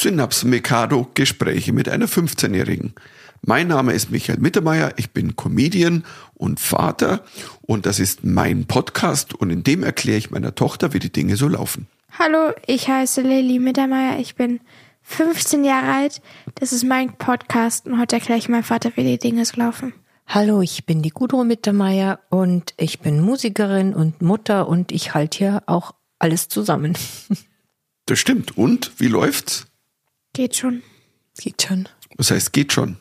Synaps Mikado Gespräche mit einer 15-Jährigen. Mein Name ist Michael Mittermeier, ich bin Comedian und Vater und das ist mein Podcast und in dem erkläre ich meiner Tochter, wie die Dinge so laufen. Hallo, ich heiße Lilly Mittermeier, ich bin 15 Jahre alt, das ist mein Podcast und heute erkläre ich meinem Vater, wie die Dinge so laufen. Hallo, ich bin die Gudrun Mittermeier und ich bin Musikerin und Mutter und ich halte hier auch alles zusammen. Das stimmt. Und wie läuft's? Geht schon. Geht schon. Was heißt geht schon?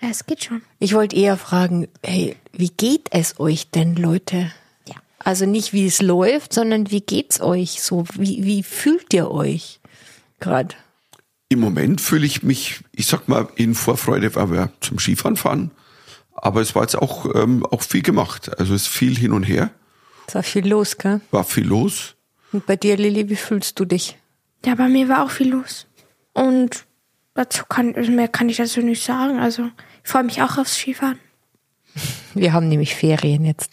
Ja, es geht schon. Ich wollte eher fragen, hey, wie geht es euch denn, Leute? Ja. Also nicht, wie es läuft, sondern wie geht's euch so? Wie, wie fühlt ihr euch gerade? Im Moment fühle ich mich, ich sag mal, in Vorfreude, weil wir zum Skifahren fahren. Aber es war jetzt auch, ähm, auch viel gemacht. Also es ist viel hin und her, Es war viel los, gell? war viel los. Und bei dir, Lilly, wie fühlst du dich? Ja, bei mir war auch viel los. Und dazu kann, also mehr kann ich dazu nicht sagen. Also, ich freue mich auch aufs Skifahren. Wir haben nämlich Ferien jetzt.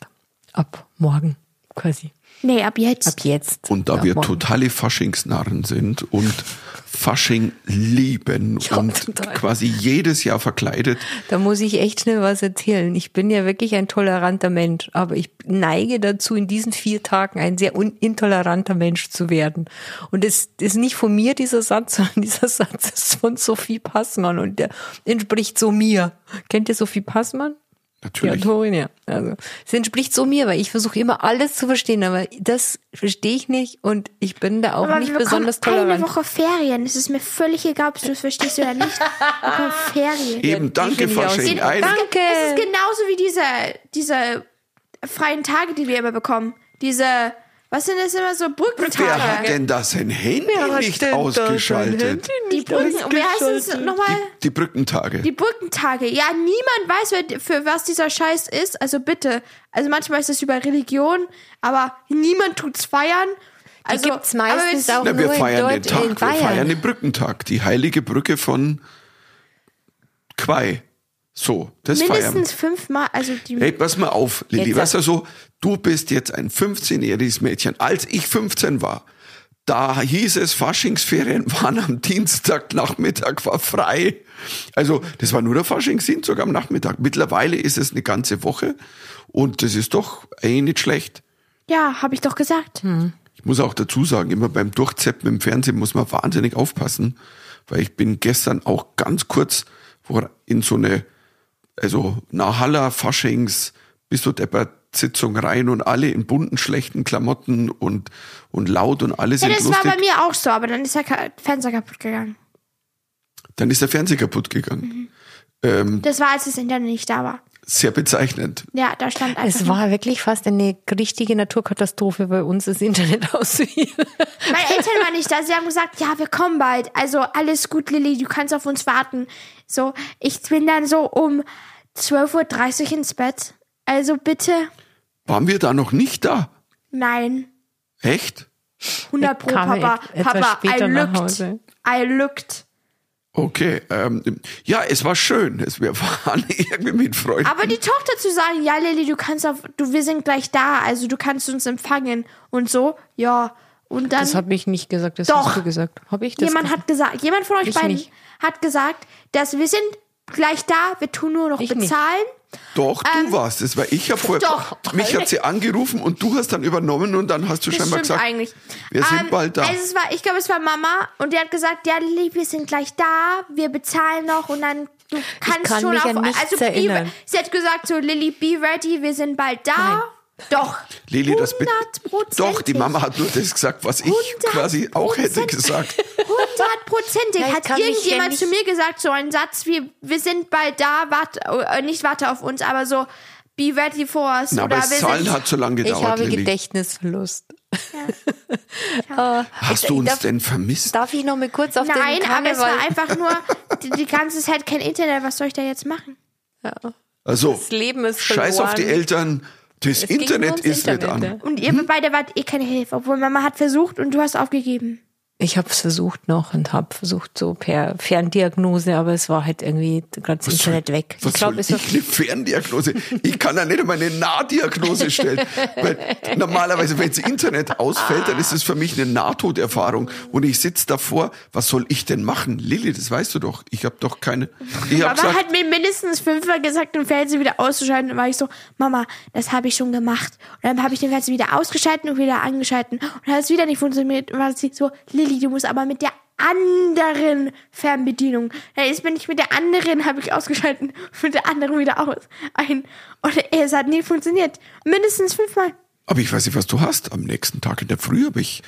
Ab morgen quasi. Nee, ab jetzt. Ab jetzt. Und da Ab wir morgen. totale Faschingsnarren sind und Fasching lieben Ja, und total. quasi jedes Jahr verkleidet, Da muss ich echt schnell was erzählen. Ich bin ja wirklich ein toleranter Mensch, aber ich neige dazu, in diesen vier Tagen ein sehr intoleranter Mensch zu werden. Und es ist nicht von mir dieser Satz, sondern dieser Satz ist von Sophie Passmann und der entspricht so mir. Kennt ihr Sophie Passmann? Die natürlich. Autorin, ja. Also, es entspricht so mir, weil ich versuche immer alles zu verstehen, aber das verstehe ich nicht und ich bin da auch Aber nicht besonders eine tolerant. Woche Ferien. Es ist mir völlig egal, ob du es verstehst oder nicht. Wir bekommen Ferien. Eben, danke Fasching. Ein, Danke. Es ist genauso wie diese, diese freien Tage, die wir immer bekommen. Diese, was sind das immer so Brückentage? wer hat denn das sein Handy Wer nicht denn da ausgeschaltet? Handy die nicht Brücken, wie heißt es ausgeschaltet? nochmal? Die Brückentage. Die Brückentage. Ja, niemand weiß, wer- für was dieser Scheiß ist. Also bitte. Also manchmal ist es über Religion, aber niemand tut's feiern. Also, Die gibt's aber meistens auch Na, wir nur in feiern den dort Tag, in wir Bayern. feiern den Brückentag, die heilige Brücke von Quai. So, das feiern wir. mindestens fünfmal. Also die. Hey, pass mal auf, Lilly. Weißt du so, du bist jetzt ein 15-jähriges Mädchen. Als ich 15 war, da hieß es, Faschingsferien waren am Dienstagnachmittag, war frei. Also, das war nur der Faschingsdienstag am Nachmittag. Mittlerweile ist es eine ganze Woche und das ist doch eigentlich nicht schlecht. Ja, habe ich doch gesagt. Ich muss auch dazu sagen, immer beim Durchzeppen im Fernsehen muss man wahnsinnig aufpassen, weil ich bin gestern auch ganz kurz vor- in so eine, also Nahalla Faschings bis zur Sitzung rein und alle in bunten, schlechten Klamotten und, und laut und alle Ja, das war lustig. bei mir auch so, aber dann ist der Fernseher kaputt gegangen. Dann ist der Fernseher kaputt gegangen. Ähm, Das war, als das Internet nicht da war. Sehr bezeichnend. Ja, da stand einfach. Es war wirklich fast eine richtige Naturkatastrophe bei uns, das Internet auszuhielen. Meine Eltern waren nicht da. Sie haben gesagt, ja, wir kommen bald. Also alles gut, Lilly, du kannst auf uns warten. So, ich bin dann so um 12.30 Uhr ins Bett. Also bitte, Waren wir da noch nicht da? nein. Echt? 100 Pro, Papa. Papa, I looked. I looked. Okay. Ähm, ja, es war schön. Es, wir waren irgendwie mit Freunden. Aber die Tochter zu sagen, ja, Lilly, du kannst auf, du, wir sind gleich da, also du kannst uns empfangen und so, ja. Und dann. Das habe ich nicht gesagt, das Doch. hast du gesagt. Habe ich das Jemand gesagt? hat gesagt, jemand von euch Ich beiden nicht. hat gesagt, dass wir sind gleich da, wir tun nur noch Ich nicht. Doch, du warst es, weil ich habe vorher, Ähm, doch. mich hat sie angerufen und du hast dann übernommen und dann hast du Das scheinbar gesagt, eigentlich. wir sind Ähm, bald da. Also es war, ich glaube, es war Mama und die hat gesagt, ja, Lilly, wir sind gleich da, wir bezahlen noch und dann du kannst kann schon mich auf. an also be, sie hat gesagt so, Lilly, be ready, wir sind bald da. Doch. Lili, das. Doch, die Mama hat nur das gesagt, was ich quasi auch hätte gesagt. Hundertprozentig Ja, ich hat irgendjemand ja zu mir gesagt, so einen Satz wie, wir sind bald da, warte, äh, nicht warte auf uns, aber so, be ready for us. Na, oder aber das wir Zahlen sind, hat so lange Ich gedauert, habe Lilly. Gedächtnisverlust. Hast du uns Darf- denn vermisst? Darf ich noch mal kurz auf Nein, den aber es war einfach nur die, die ganze Zeit kein Internet. Was soll ich da jetzt machen? Also, Das Leben ist scheiß auf die verloren. Eltern, das Es Internet ist nicht Internet, an. ja. Und ihr beide wart eh keine Hilfe, obwohl Mama hat versucht und du hast aufgegeben. Ich habe es versucht noch und habe versucht so per Ferndiagnose, aber es war halt irgendwie gerade das Internet weg. Was ich glaube, soll es ich eine Ferndiagnose? Ich kann ja nicht einmal eine Nahdiagnose stellen. Weil normalerweise, wenn das Internet ausfällt, dann ist es für mich eine Nahtoderfahrung. Und ich sitze davor, was soll ich denn machen? Lilly, das weißt du doch. Ich habe doch keine. Ich hab Mama gesagt, hat mir mindestens fünfmal gesagt, den Fernseher wieder auszuschalten. Und war ich so, Mama, das habe ich schon gemacht. Und dann habe ich den Fernseher wieder ausgeschalten und wieder angeschalten. Und dann hat es wieder nicht funktioniert. Und war sie so, Lilly, du musst aber mit der anderen Fernbedienung. Dann ist bin ich mit der anderen, habe ich ausgeschalten, mit der anderen wieder aus. Ein. Und es hat nie funktioniert. Mindestens fünfmal. aber ich weiß nicht, was du hast. Am nächsten Tag in der Früh habe ich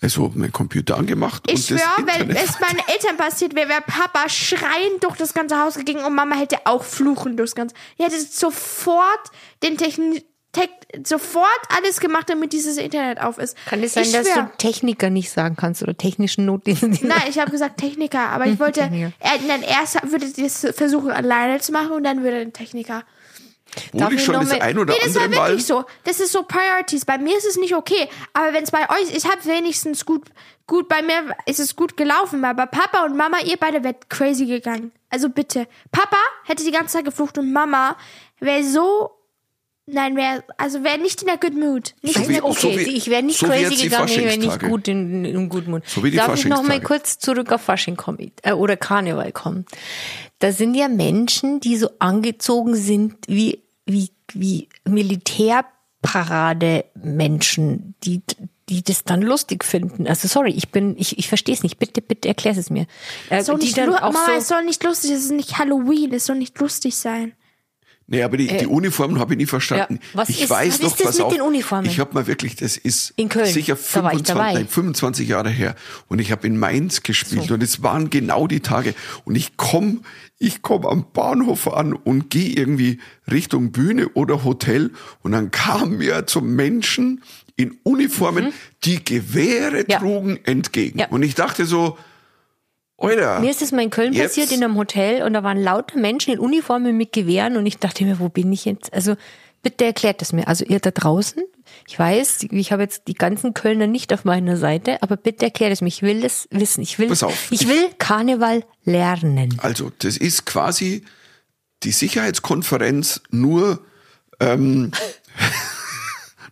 also meinen Computer angemacht Ich schwöre, wenn es meinen Eltern passiert wäre, wäre Papa schreiend durch das ganze Haus gegangen und Mama hätte auch fluchen durchs ganze. Die hätte sofort den Technik, Tech, sofort alles gemacht, damit dieses Internet auf ist. Kann es sein, ich dass schwör. du Techniker nicht sagen kannst oder technischen Notdienst? Nein, ich habe gesagt Techniker, aber ich wollte, er, dann erst würde ich das versuchen alleine zu machen und dann würde er den Techniker. Obwohl Darf ich ich schon das mal- ein oder Nee, das war Mal. wirklich so. Das ist so Priorities. Bei mir ist es nicht okay. Aber wenn es bei euch, ich habe wenigstens gut, gut, bei mir ist es gut gelaufen. Aber Papa und Mama, ihr beide wärt crazy gegangen. Also bitte. Papa hätte die ganze Zeit geflucht und Mama wäre so, nein, wäre, also wäre nicht in der good mood. Nicht So in wie- der, Okay, so wie- ich wäre nicht so wie crazy gegangen, ich wäre nicht gut in, in guten Mund. So wie die Darf ich noch mal Faschingstage. kurz zurück auf Fasching kommen äh, oder Karneval kommen? Da sind ja Menschen, die so angezogen sind wie wie wie Militärparade-Menschen, die die das dann lustig finden. Also sorry, ich bin ich ich verstehe es nicht. Bitte bitte erklär es mir. Äh, soll die nicht, dann auch Mama, so es soll nicht lustig, es ist nicht Halloween, es soll nicht lustig sein. Nee, aber die, die Uniformen habe ich nie verstanden. Ja, was ich ist- weiß was noch, ist das mit auf, den Uniformen? Ich habe mal wirklich, das ist In Köln, sicher da war ich 25, dabei. nein, 25 Jahre her. Und ich habe in Mainz gespielt und es waren genau die Tage. Und ich komm, ich komm am Bahnhof an und gehe irgendwie Richtung Bühne oder Hotel. Und dann kam mir zum Menschen in Uniformen, die Gewehre Mhm. Ja. trugen, entgegen. Ja. Und ich dachte so, Alter, Mir ist es mal in Köln Jetzt- passiert, in einem Hotel, und da waren lauter Menschen in Uniformen mit Gewehren, und ich dachte mir, wo bin ich jetzt? Also, bitte erklärt das mir. Also, ihr da draußen, ich weiß, ich habe jetzt die ganzen Kölner nicht auf meiner Seite, aber bitte erklärt es mir. Ich will es wissen. Ich will, Pass auf. ich will Karneval lernen. Also, das ist quasi die Sicherheitskonferenz nur, ähm,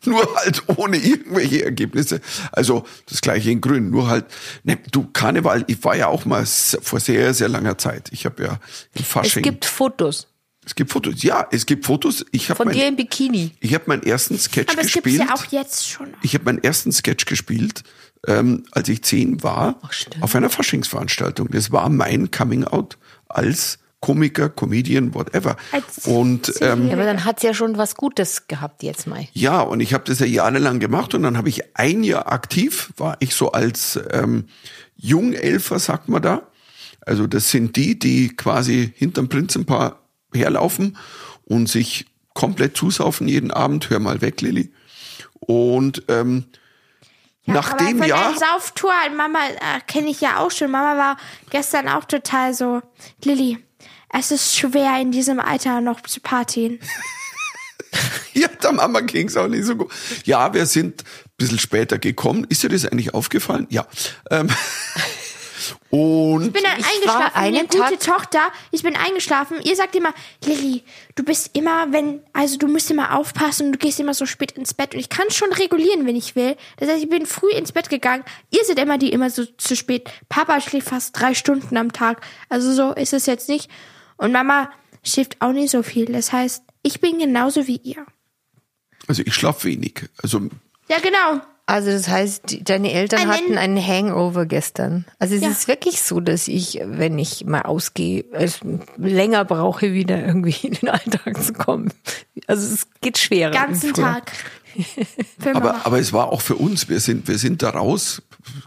nur halt ohne irgendwelche Ergebnisse. Also das gleiche in Grün, nur halt, ne, du Karneval, ich war ja auch mal vor sehr, sehr langer Zeit. Ich habe ja in Es Fasching. gibt Fotos es gibt Fotos, ja, es gibt Fotos. Ich von dir mein, im Bikini. ich habe meinen ersten Sketch Aber es gibt gespielt. ja auch jetzt schon. Ich habe meinen ersten Sketch gespielt, ähm, als ich zehn war, Ach, auf einer Faschingsveranstaltung. Das war mein Coming Out als Komiker, Comedian, whatever. Als Und ähm, Ja, aber dann hat's ja schon was Gutes gehabt jetzt mal. ja, und ich habe das ja jahrelang gemacht und dann habe ich ein Jahr aktiv, war ich so als ähm, Jungelfer, sagt man da. Also das sind die, die quasi hinterm Prinzenpaar herlaufen und sich komplett zusaufen jeden Abend. Hör mal weg, Lilly. Und ähm, nach aber dem von Jahr, der Sauftour, Mama äh, kenne ich ja auch schon. Mama war gestern auch total so, Lilly, es ist schwer in diesem Alter noch zu partien. ja, der Mama ging's auch nicht so gut. Ja, wir sind ein bisschen später gekommen. Ist dir das eigentlich aufgefallen? Ja. Ähm, und Ich bin dann Ich war eingeschlafen, eine gute Tag- Tochter. Ich bin eingeschlafen. Ihr sagt immer, Lilly, du bist immer, wenn, also du musst immer aufpassen, du gehst immer so spät ins Bett. Und ich kann schon regulieren, wenn ich will. Das heißt, ich bin früh ins Bett gegangen. Ihr seid immer die immer so zu spät. Papa schläft fast drei Stunden am Tag. Also so ist es jetzt nicht. Und Mama schläft auch nicht so viel. Das heißt, ich bin genauso wie ihr. also ich schlaf wenig. Also Ja, genau. Also das heißt, deine Eltern Einen- hatten einen Hangover gestern. Also es Ja. ist wirklich so, dass ich, wenn ich mal ausgehe, es länger brauche, wieder irgendwie in den Alltag zu kommen. Also es geht schwerer. Ganzen. Tag. Aber, aber es war auch für uns, wir sind, wir sind da raus,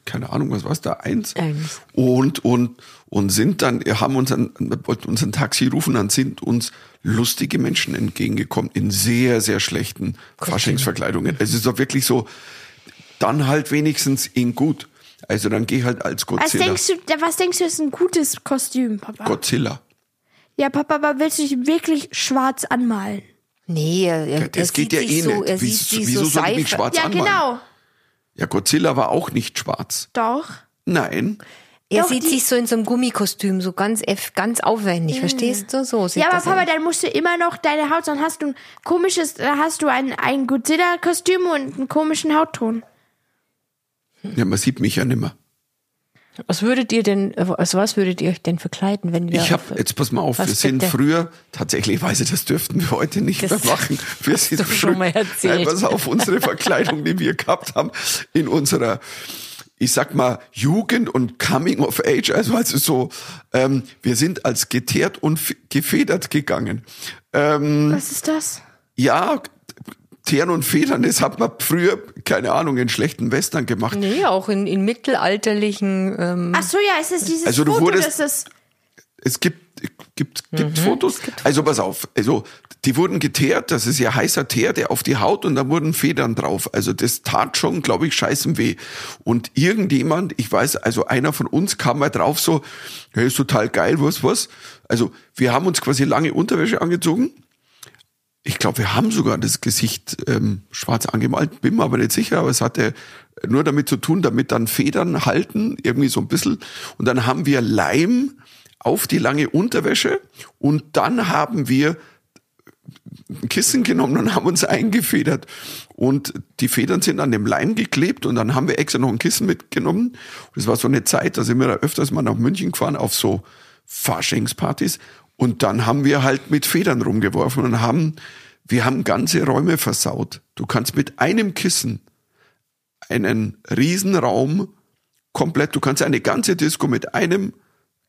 keine Ahnung, was war's da, eins. Eins. Und, und, und sind dann, wir haben uns ein, wollten uns ein Taxi rufen, dann sind uns lustige Menschen entgegengekommen in sehr, sehr schlechten Faschingsverkleidungen. Es ist doch wirklich so, dann halt wenigstens in gut. Also dann geh halt als was Godzilla. denkst du, was denkst du, ist ein gutes Kostüm, Papa? Godzilla. Ja, Papa, aber willst du dich wirklich schwarz anmalen? Nee, er, er, das er geht sieht ja eh so, nicht. Er Wieso- sieht sich wieso so soll ich mich schwarz Ja, anmalen? genau. Ja, Godzilla war auch nicht schwarz. Doch. Nein. Er Doch, sieht sich so in so einem Gummikostüm, so ganz, eff- ganz aufwendig, verstehst du? So sieht Ja, aber das Papa, aus. dann musst du immer noch deine Haut, dann hast du ein komisches, da hast du ein, ein Godzilla-Kostüm und einen komischen Hautton. Ja, man sieht mich ja nimmer. Was würdet ihr denn, also was würdet ihr euch denn verkleiden, wenn wir. Ich auf- habe, jetzt pass mal auf, Was wir sind bitte? früher, tatsächlich weiß ich, das dürften wir heute nicht Das mehr machen. Wir sind du schon mal erzählt. Nein, pass auf, unsere Verkleidung, die wir gehabt haben, in unserer, ich sag mal, Jugend und Coming of Age, also also so, ähm, wir sind als geteert und gefedert gegangen. Ähm, Was ist das? ja, Teeren und Federn, das hat man früher, keine Ahnung, in schlechten Western gemacht. Nee, auch in, in mittelalterlichen. Ähm, Ach so, ja, es ist dieses Also du Foto, wurdest- das ist, Es gibt, gibt, gibt Fotos. also pass auf, also die wurden geteert, das ist ja heißer Teer, der auf die Haut und da wurden Federn drauf. Also das tat schon, glaube ich, scheißen weh. Und irgendjemand, ich weiß, also einer von uns kam mal drauf so, ja, ist total geil, was, was. Also wir haben uns quasi lange Unterwäsche angezogen. Ich glaube, wir haben sogar das Gesicht ähm, schwarz angemalt, bin mir aber nicht sicher, aber es hatte nur damit zu tun, damit dann Federn halten, irgendwie so ein bisschen. Und dann haben wir Leim auf die lange Unterwäsche und dann haben wir ein Kissen genommen und haben uns eingefedert. Und die Federn sind an dem Leim geklebt und dann haben wir extra noch ein Kissen mitgenommen. Und das war so eine Zeit, da sind wir da öfters mal nach München gefahren auf so Faschingspartys. Und dann haben wir halt mit Federn rumgeworfen und haben, wir haben ganze Räume versaut. Du kannst mit einem Kissen einen Riesenraum komplett, du kannst eine ganze Disco mit einem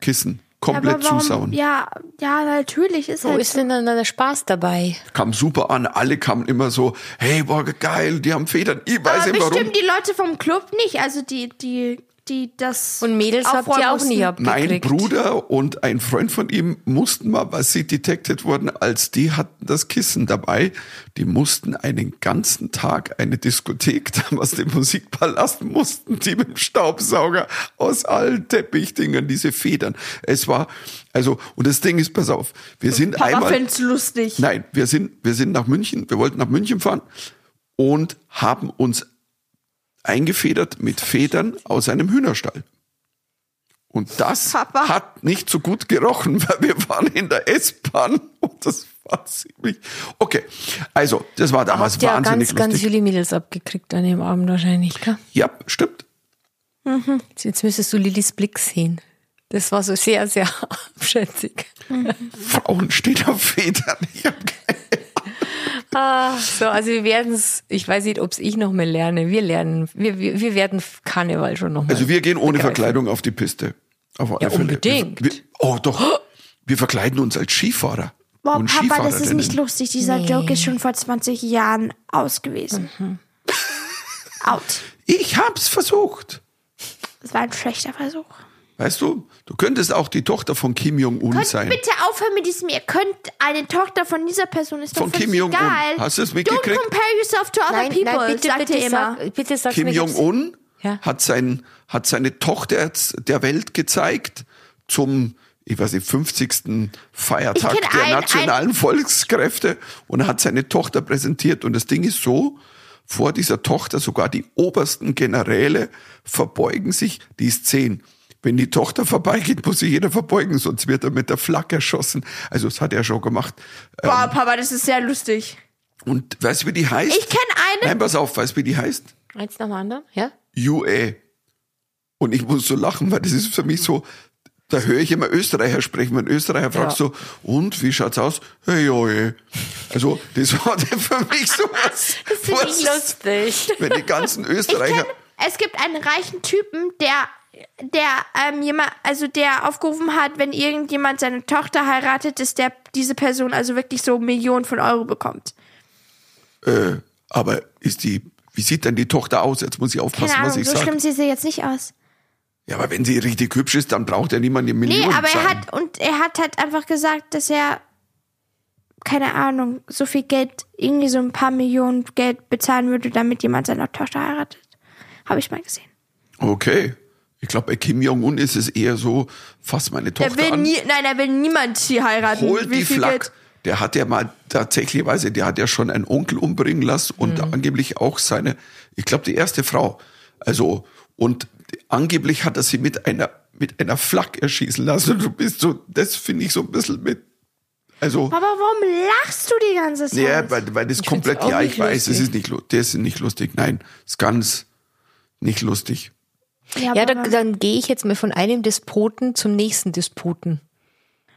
Kissen komplett aber warum, zusauen. ja, ja, natürlich ist wo halt ist so. denn dann der Spaß dabei? kam super an. Alle kamen immer so, hey, boah, geil, die haben Federn. Ich weiß Aber nicht warum. bestimmt die Leute vom Club nicht, also die, die, die das Und Mädels habt ihr auch nie abgekriegt. Mein Bruder und ein Freund von ihm mussten mal, was sie detected wurden, als die hatten das Kissen dabei. Die mussten einen ganzen Tag eine Diskothek damals den Musikpalast mussten die mit dem Staubsauger aus allen Teppichdingern diese Federn. Es war also und das Ding ist, pass auf, wir sind Papa einmal find's lustig. Nein, wir sind, wir sind nach München, wir wollten nach München fahren und haben uns eingefedert mit Federn aus einem Hühnerstall. Und das Papa. hat nicht so gut gerochen, weil wir waren in der S-Bahn und das war ziemlich. Okay, also, das war damals Habt wahnsinnig ganz, ganz lustig. viele Mädels abgekriegt an dem Abend wahrscheinlich, gell? Ja, stimmt. Jetzt müsstest du Lillys Blick sehen. Das war so sehr, sehr abschätzig. Frauen stehen auf Federn. Ich hab keine Ah, so, also wir werden es, ich weiß nicht, ob es ich noch mal lerne. Wir lernen, wir, wir, wir werden Karneval schon noch mal. Also wir gehen ohne begreifen. Verkleidung auf die Piste. Auf alle Ja, Fälle. unbedingt. Wir, wir, oh doch. Wir verkleiden uns als Skifahrer. Boah, und Papa, das ist nicht lustig. Dieser Joke ist schon vor 20 Jahren aus gewesen. Mhm. Out. Ich hab's versucht. Das war ein schlechter Versuch. Weißt du, du könntest auch die Tochter von Kim Jong-un sein. bitte aufhören mit diesem, ihr könnt eine Tochter von dieser Person, ist Von doch Kim Jong-un. Hast du es Don't mitgekriegt? compare yourself to other nein, people, nein, bitte, sagt bitte, immer. sag, bitte sag's Kim Jong-un Ja. hat, sein, hat seine Tochter der Welt gezeigt zum, ich weiß nicht, 50. Feiertag der ein- nationalen Volkskräfte und hat seine Tochter präsentiert. Und das Ding ist so, vor dieser Tochter sogar die obersten Generäle verbeugen sich, die ist zehn. Wenn die Tochter vorbeigeht, muss sich jeder verbeugen, sonst wird er mit der Flak erschossen. Also das hat er schon gemacht. Boah, Papa, das ist sehr lustig. Und weißt du, wie die heißt? Ich kenn eine- Nein, pass auf, weißt du, wie die heißt? Eins nach dem anderen, ja? UA. Und ich muss so lachen, weil das ist für mich so, da höre ich immer Österreicher sprechen. Wenn Österreicher fragst Ja. so, und wie schaut's aus? Hey, oje. Also, das war für mich so was. Das finde ich lustig. Wenn die ganzen Ich Österreicher. kenn, es gibt einen reichen Typen, der, der, ähm, jemand, also der aufgerufen hat, wenn irgendjemand seine Tochter heiratet, dass der, diese Person also wirklich so Millionen von Euro bekommt. Äh, aber ist die, wie sieht denn die Tochter aus? Jetzt muss ich aufpassen, Keine was Ahnung, ich so sage. schlimm sieht sie jetzt nicht aus. Ja, aber wenn sie richtig hübsch ist, dann braucht ja niemand die Nee, Millionen aber er hat, und er hat halt einfach gesagt, dass er, keine Ahnung, so viel Geld, irgendwie so ein paar Millionen Geld bezahlen würde, damit jemand seine Tochter heiratet. Habe ich mal gesehen. Okay. Ich glaube, bei Kim Jong-un ist es eher so, fass meine Er Tochter will an. nie, nein, er will niemand hier heiraten. Hol die Flak. Der hat ja mal tatsächlichweise, der hat ja schon einen Onkel umbringen lassen und Mhm. angeblich auch seine, ich glaube, die erste Frau. Also, und angeblich hat er sie mit einer, mit einer Flak erschießen lassen. Du bist so, das finde ich so ein bisschen mit, also, Aber warum lachst du die ganze Zeit? ja, weil, weil das find's komplett, ja, ich weiß, es lustig. ist nicht, das ist nicht lustig. Nein, ist ganz nicht lustig. Ja, aber da, dann gehe ich jetzt mal von einem Despoten zum nächsten Despoten.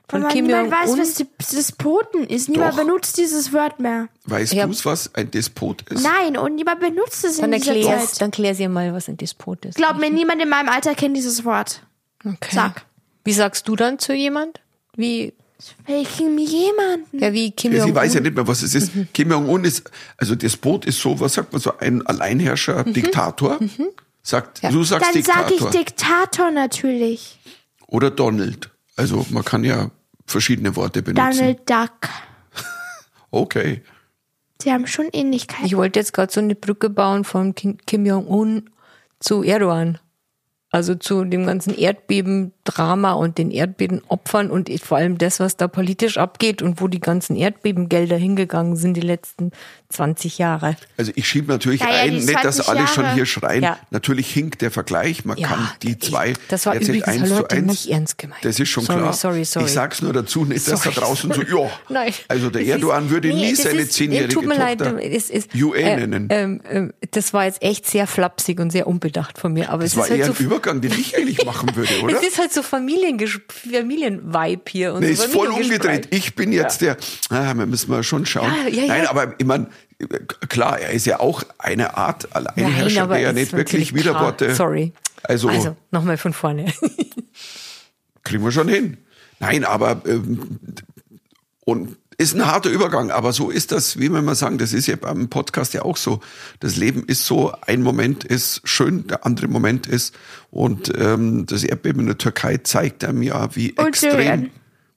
Von aber Kim niemand weiß, Jong-un. was die- Despoten ist. Niemand Doch. benutzt dieses Wort mehr. Weißt Ja. du's, was ein Despot ist? Nein, und niemand benutzt es Dann in dieser erklär, Zeit. dann klär sie mal, was ein Despot ist. Glaub mir, niemand in meinem Alter kennt dieses Wort. Okay. Sag. Wie sagst du dann zu jemand? Wie, Welchen jemanden? ja, wie Kim Ja, sie Jong-un? weiß ja nicht mehr, was es ist. Kim Jong-un ist, also Despot ist so, was sagt man so, ein Alleinherrscher, Diktator. Sagt, du sagst Dann sag ich Diktator. Diktator natürlich. Oder Donald. Also man kann ja verschiedene Worte benutzen. Donald Duck. Okay. Sie haben schon Ähnlichkeiten. Ich wollte jetzt gerade so eine Brücke bauen von Kim, Kim Jong-un zu Erdogan. Also zu dem ganzen Erdbeben-Drama und den Erdbebenopfern und vor allem das, was da politisch abgeht und wo die ganzen Erdbebengelder hingegangen sind die letzten 20 Jahre. Also ich schiebe natürlich Ja, ja, ein, nicht, dass 20 alle schon Jahre. hier schreien. Ja. Natürlich hinkt der Vergleich. Man Ja, kann die ich- zwei das war jetzt übrigens, eins hallo, zu Leute, eins. nicht ernst gemeint. Das ist schon Sorry, klar. sorry, sorry. Ich sag's nur dazu, nicht, dass da Sorry. draußen so, ja. Nein. Also der Das ist- Erdogan würde nee, nie seine zehnjährige Tut mir leid, es ist, Yue äh, nennen. Ähm, ähm, das war jetzt echt sehr flapsig und sehr unbedacht von mir. Aber das es war ist halt eher so ein Übergang, den ich eigentlich machen würde, oder? Es ist halt so Familienvibe hier. Und Nee, so ist voll umgedreht. Ich bin jetzt der, ah, wir müssen mal schon schauen. Ja, ja, ja. Nein, aber ich meine, klar, er ist ja auch eine Art Alleinherrscher, der ja nicht wirklich Widerworte. Sorry. Also, Also, nochmal von vorne. kriegen wir schon hin. Nein, aber ähm, und ist ein harter Übergang, aber so ist das, wie wir mal sagen, das ist ja beim Podcast ja auch so. Das Leben ist so, ein Moment ist schön, der andere Moment ist und ähm, das Erdbeben in der Türkei zeigt einem ja, wie Und extrem Syrien.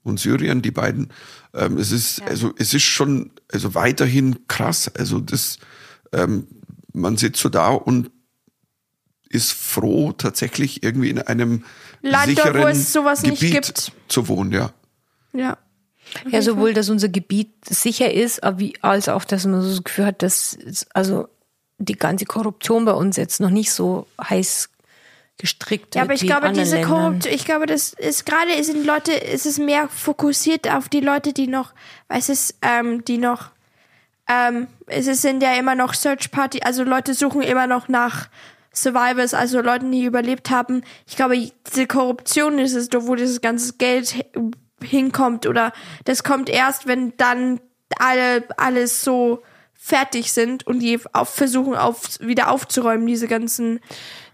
und Syrien, die beiden. Ähm, es ist also es ist schon also weiterhin krass. Also das ähm, man sitzt so da und ist froh, tatsächlich irgendwie in einem Land, dort, wo sicheren es sowas nicht Gebiet gibt. zu wohnen, ja. Ja. Ja, sowohl, dass unser Gebiet sicher ist, als auch, dass man so das Gefühl hat, dass also die ganze Korruption bei uns jetzt noch nicht so heiß gestrickt Ja, aber ich glaube, diese. Korruption, ich glaube, das ist gerade sind Leute, es ist mehr fokussiert auf die Leute, die noch, es ist, ähm, die noch, ähm, es sind ja immer noch Search Party, also Leute suchen immer noch nach Survivors, also Leuten, die überlebt haben. Ich glaube, diese Korruption ist es wo dieses ganze Geld hi- hinkommt oder das kommt erst, wenn dann alle alles so fertig sind und die auf, versuchen auf, wieder aufzuräumen, diese ganzen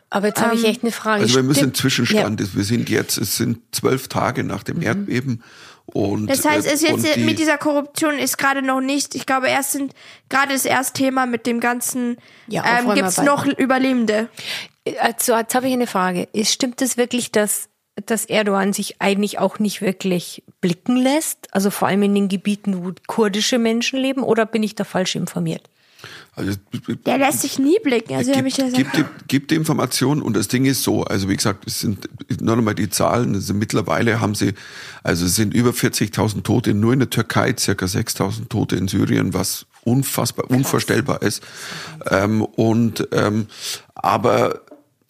Aber jetzt habe ich echt eine Frage. Also wir müssen Stimmt- Zwischenstand, wir sind jetzt, es sind zwölf Tage nach dem Erdbeben und Das heißt, äh, es jetzt und die, mit dieser Korruption ist gerade noch nicht, ich glaube, erst sind gerade das erste Thema mit dem ganzen, Ja, ähm, Aufräumarbeiten. gibt's noch Überlebende. Also, jetzt habe ich eine Frage. Ist, stimmt es wirklich, dass, dass Erdogan sich eigentlich auch nicht wirklich blicken lässt? Also vor allem in den Gebieten, wo kurdische Menschen leben, oder bin ich da falsch informiert? Also, Der lässt sich nie blicken. Also gibt, ja gibt, gibt die Information und das Ding ist so, also wie gesagt, es sind nur noch mal die Zahlen, also mittlerweile haben sie, also es sind über 40.000 Tote nur in der Türkei, circa 6.000 Tote in Syrien, was unfassbar, unvorstellbar ist. Ähm, und ähm, aber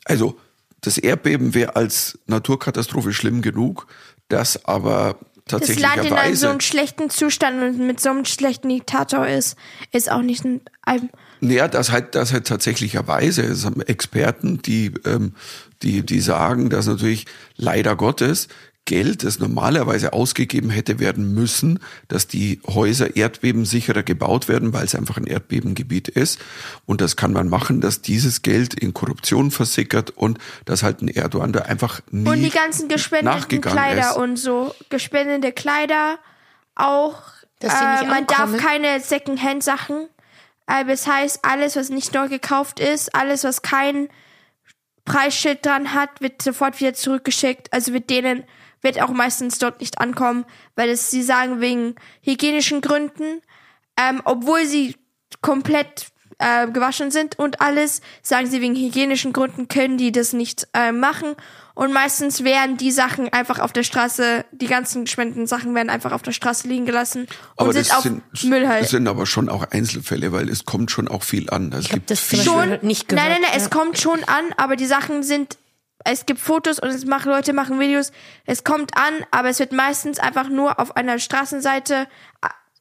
also das Erdbeben wäre als Naturkatastrophe schlimm genug, das aber Das Land in einem so einem schlechten Zustand und mit so einem schlechten Diktator ist, ist auch nicht ein, ein Naja, das halt, das halt tatsächlicherweise, es haben Experten, die, ähm, die, die sagen, dass natürlich leider Gottes Geld, das normalerweise ausgegeben hätte werden müssen, dass die Häuser erdbebensicherer gebaut werden, weil es einfach ein Erdbebengebiet ist. Und das kann man machen, dass dieses Geld in Korruption versickert und dass halt ein Erdogan da einfach nie Und die ganzen gespendeten Kleider ist. und so. Gespendete Kleider auch. Dass die nicht äh, man darf keine Secondhand-Sachen. Äh, das heißt, alles, was nicht neu gekauft ist, alles, was kein Preisschild dran hat, wird sofort wieder zurückgeschickt. Also wird denen, wird auch meistens dort nicht ankommen, weil es, sie sagen, wegen hygienischen Gründen, ähm, obwohl sie komplett äh, gewaschen sind und alles, sagen sie, wegen hygienischen Gründen können die das nicht äh, machen. Und meistens werden die Sachen einfach auf der Straße, die ganzen gespendeten Sachen werden einfach auf der Straße liegen gelassen und aber sind das auf sind, Müll halt. das sind aber schon auch Einzelfälle, weil es kommt schon auch viel an. Es Ich habe gibt das schon, nicht gehört. nein, nein, nein, ja. es kommt schon an, aber die Sachen sind es gibt Fotos und es machen Leute machen Videos. Es kommt an, aber es wird meistens einfach nur auf einer Straßenseite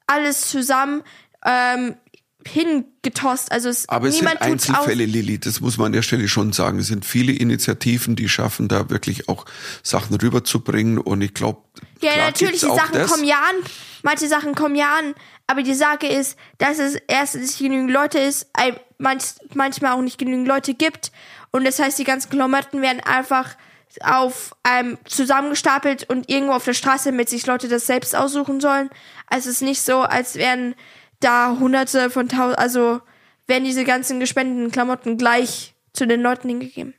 alles zusammen ähm, hingetost. Also es, Aber es niemand sind aus. Einzelfälle, Lilly, das muss man an der Stelle schon sagen. Es sind viele Initiativen, die schaffen, da wirklich auch Sachen rüberzubringen. Und ich glaube, Ja, natürlich, die Sachen kommen ja an. Manche Sachen kommen ja an. Aber die Sache ist, dass es erstens nicht genügend Leute ist, manch, manchmal auch nicht genügend Leute gibt. Und das heißt, die ganzen Klamotten werden einfach auf ähm, zusammengestapelt und irgendwo auf der Straße, damit sich Leute das selbst aussuchen sollen. Also es ist nicht so, als wären da hunderte von tausend, also werden diese ganzen gespendeten Klamotten gleich zu den Leuten hingegeben.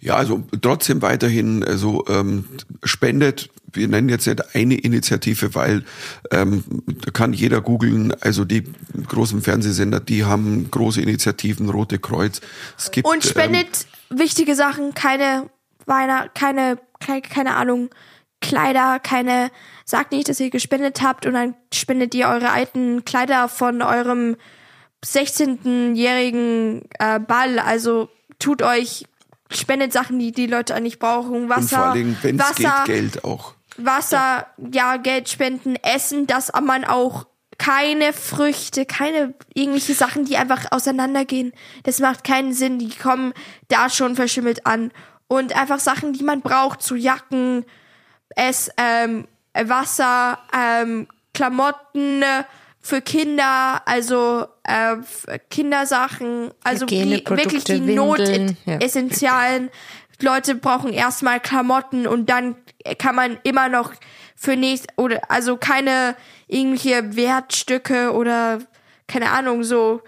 Ja, also trotzdem weiterhin, also ähm, spendet. Wir nennen jetzt nicht eine Initiative, weil ähm, da kann jeder googeln. Also die großen Fernsehsender, die haben große Initiativen, Rote Kreuz. Es gibt Und spendet wichtige Sachen, keine Weihnacht, keine, keine, keine Ahnung, Kleider, keine, sagt nicht, dass ihr gespendet habt und dann spendet ihr eure alten Kleider von eurem 16-jährigen äh, Ball. Also tut euch, spendet Sachen, die die Leute eigentlich brauchen. Wasser, und vor Dingen, wenn es geht, Geld auch. Wasser, ja, Geld spenden, Essen, dass man auch keine Früchte, keine irgendwelche Sachen, die einfach auseinandergehen. Das macht keinen Sinn. Die kommen da schon verschimmelt an. Und einfach Sachen, die man braucht, zu Jacken, es, ähm, Wasser, ähm, Klamotten für Kinder, also äh, Kindersachen, also die, wirklich die Windeln, Not ja. Leute brauchen erstmal Klamotten und dann kann man immer noch für nächst oder also keine irgendwelche Wertstücke oder keine Ahnung so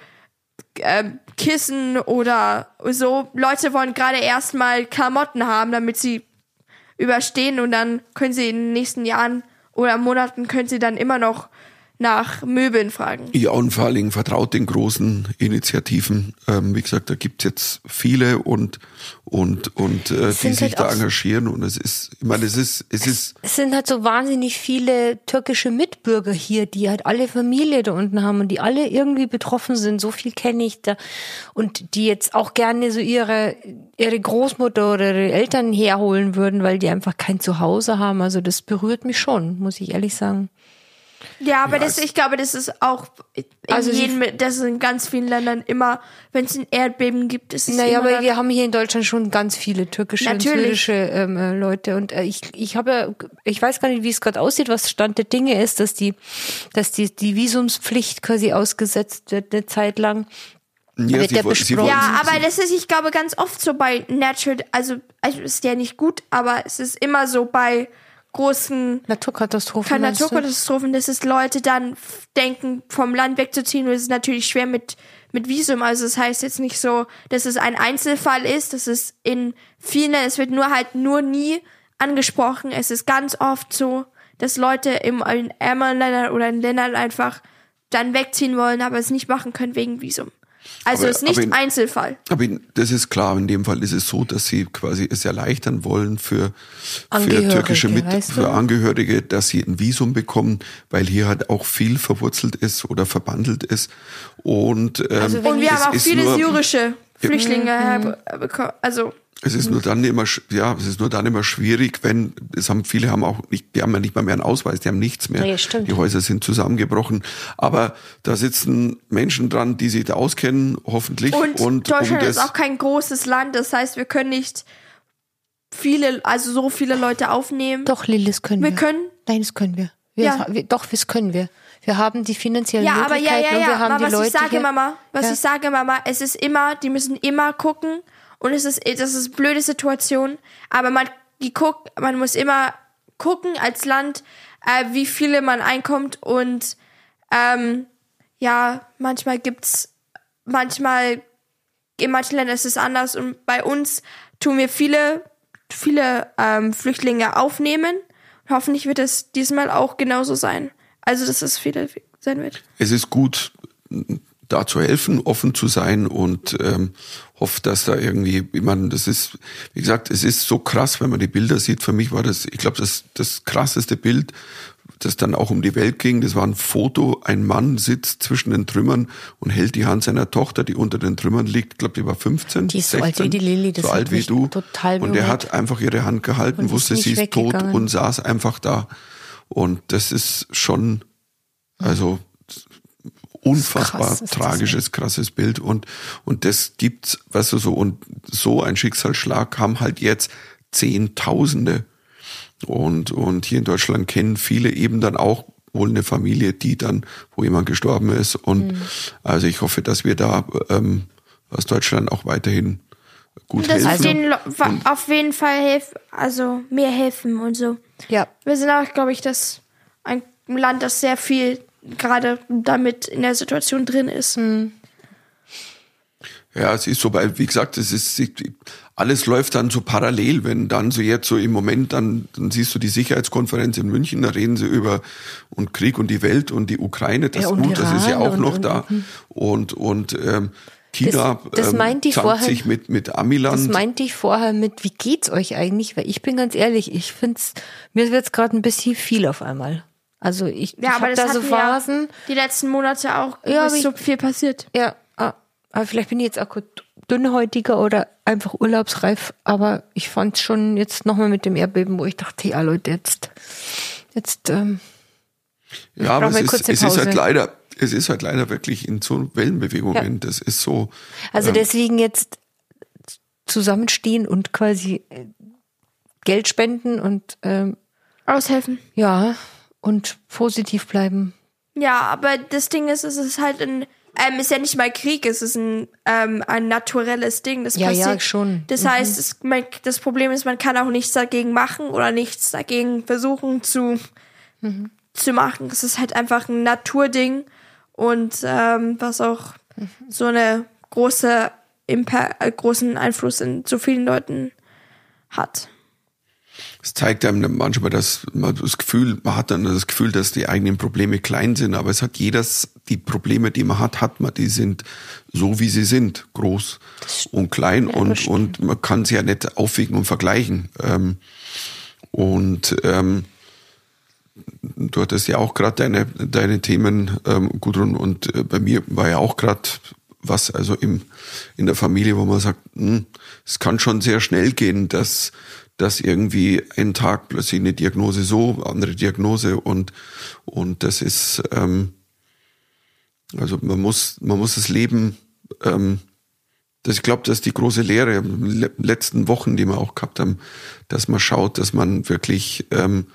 ähm, Kissen oder so. Leute wollen gerade erstmal Klamotten haben, damit sie überstehen und dann können sie in den nächsten Jahren oder Monaten können sie dann immer noch nach Möbeln fragen. Ja, und vor allen Dingen vertraut den großen Initiativen. Ähm, wie gesagt, da gibt's jetzt viele und und und äh, die sich halt da engagieren. Und es ist, ich meine, es ist, es ist Es sind halt so wahnsinnig viele türkische Mitbürger hier, die halt alle Familie da unten haben und die alle irgendwie betroffen sind. So viel kenne ich da. Und die jetzt auch gerne so ihre, ihre Großmutter oder ihre Eltern herholen würden, weil die einfach kein Zuhause haben. Also das berührt mich schon, muss ich ehrlich sagen. Ja, aber Ja, das, ich glaube, das ist auch in Also sie- jedem, das ist in ganz vielen Ländern immer, wenn es ein Erdbeben gibt, ist es Naja, aber wir haben hier in Deutschland schon ganz viele türkische und Natürlich. syrische ähm, äh, Leute und äh, ich ich habe ja- ich weiß gar nicht, wie es gerade aussieht, was Stand der Dinge ist, dass die dass die die Visumspflicht quasi ausgesetzt wird eine Zeit lang. ja, besprochen? wollen- Ja, aber sie- das ist, ich glaube, ganz oft so bei Natural, also, also ist ja nicht gut, aber es ist immer so bei großen Naturkatastrophen. Du? Naturkatastrophen, dass es Leute dann denken, vom Land wegzuziehen. Und es ist natürlich schwer mit, mit Visum. Also das heißt jetzt nicht so, dass es ein Einzelfall ist. Das ist in vielen, es wird nur halt nur nie angesprochen. Es ist ganz oft so, dass Leute im, in ärmeren Ländern oder in Ländern einfach dann wegziehen wollen, aber es nicht machen können wegen Visum. Also Aber- es ist nicht aber in- Einzelfall. Aber in- das ist klar, in dem Fall ist es so, dass sie quasi es erleichtern wollen für, für Angehörige, türkische Mit weißt du? für Angehörige, dass sie ein Visum bekommen, weil hier halt auch viel verwurzelt ist oder verbandelt ist. Und, ähm, Also wenn Und wir es haben auch ist viele nur- syrische Flüchtlinge herbekommen. Also Es ist nur dann immer, ja, es ist nur dann immer schwierig, wenn, es haben, viele haben auch nicht, die haben ja nicht mal mehr einen Ausweis, die haben nichts mehr. Ja, stimmt. Die Häuser sind zusammengebrochen. Aber da sitzen Menschen dran, die sich da auskennen, hoffentlich. Und, und Deutschland um ist auch kein großes Land, das heißt, wir können nicht viele, also so viele Leute aufnehmen. Doch, Lilly, das können wir. Wir können? Nein, das können wir. wir, Ja. wir doch, das können wir. Wir haben die finanziellen Ja, aber ja, Möglichkeiten ja, und wir ja. haben Aber die was Leute ich sage, hier. Mama, was Ja. ich sage, Mama, es ist immer, die müssen immer gucken und es ist, das ist eine blöde Situation, aber man, die guckt, man muss immer gucken als Land, äh, wie viele man einkommt und ähm, ja, manchmal gibt's, manchmal in manchen Ländern ist es anders und bei uns tun wir viele, viele ähm, Flüchtlinge aufnehmen. Hoffentlich wird es diesmal auch genauso sein. Also, dass es viele sein wird. es ist gut, da zu helfen, offen zu sein und ähm, hofft, dass da irgendwie, ich meine, das ist, wie gesagt, es ist so krass, wenn man die Bilder sieht. Für mich war das, ich glaube, das das krasseste Bild, das dann auch um die Welt ging. Das war ein Foto, ein Mann sitzt zwischen den Trümmern und hält die Hand seiner Tochter, die unter den Trümmern liegt. Ich glaube, die war 15. Die ist so alt wie die Lilly, das so alt wie du. total und er hat einfach ihre Hand gehalten, wusste, sie ist tot und saß einfach da. Und das ist schon, also unfassbar krass, ist das tragisches, krasses Bild und und das gibt's, weißt du so und so ein Schicksalsschlag haben halt jetzt Zehntausende und und hier in Deutschland kennen viele eben dann auch wohl eine Familie, die dann, wo jemand gestorben ist und Mhm. also ich hoffe, dass wir da ähm, aus Deutschland auch weiterhin gut Das helfen. denen wa- auf jeden Fall helfen, also mehr helfen und so. Ja. Wir sind auch, glaube ich, das ein Land, das sehr viel gerade damit in der Situation drin ist. Ja, es ist so, weil, wie gesagt, es ist, alles läuft dann so parallel, wenn dann so jetzt so im Moment dann, dann siehst du die Sicherheitskonferenz in München, da reden sie über und Krieg und die Welt und die Ukraine, das Ja, gut, das ist ja Iran auch und- noch und- da. Und, und, ähm, China Das- das ähm, zankt vorher. sich mit, mit Das Amiland. meinte ich vorher mit, wie geht's euch eigentlich? Weil ich bin ganz ehrlich, ich find's, mir wird's gerade ein bisschen viel auf einmal. Also ich, ich Ja, aber habe das da so Phasen. die letzten Monate auch, Ja, aber so viel passiert. Ja, ah, aber vielleicht bin ich jetzt akut dünnhäutiger oder einfach urlaubsreif, aber ich fand schon jetzt nochmal mit dem Erdbeben, wo ich dachte, ja Leute, jetzt, jetzt, ähm, ja, aber es ist, es ist halt leider, es ist halt leider wirklich in so Wellenbewegungen. Ja. Das ist so, also deswegen jetzt zusammenstehen und quasi äh, Geld spenden und ähm, Aushelfen. ja, und positiv bleiben. Ja, aber das Ding ist, es ist halt ein, ähm, ist ja nicht mal Krieg, es ist ein, ähm, ein naturelles Ding. Das Ja, ja, passiert. schon. Das heißt, es, man, das Problem ist, man kann auch nichts dagegen machen oder nichts dagegen versuchen zu, zu machen. Es ist halt einfach ein Naturding und ähm, was auch so eine große Impa äh, großen Einfluss in so vielen Leuten hat. Es zeigt einem manchmal, dass man das Gefühl, man hat dann das Gefühl, dass die eigenen Probleme klein sind, aber es hat jedes, die Probleme, die man hat, hat man, die sind so wie sie sind, groß und klein das und, und man kann sie ja nicht aufwiegen und vergleichen. Ähm, und ähm, du hattest ja auch gerade deine, deine Themen, ähm, Gudrun, und äh, bei mir war ja auch gerade was, also im, in der Familie, wo man sagt, hm, es kann schon sehr schnell gehen, dass, dass irgendwie ein Tag plötzlich eine Diagnose so, andere Diagnose und, und das ist, ähm, also man muss, man muss das Leben, ähm, das, ich glaube, das ist die große Lehre in letzten Wochen, die wir auch gehabt haben, dass man schaut, dass man wirklich ähm,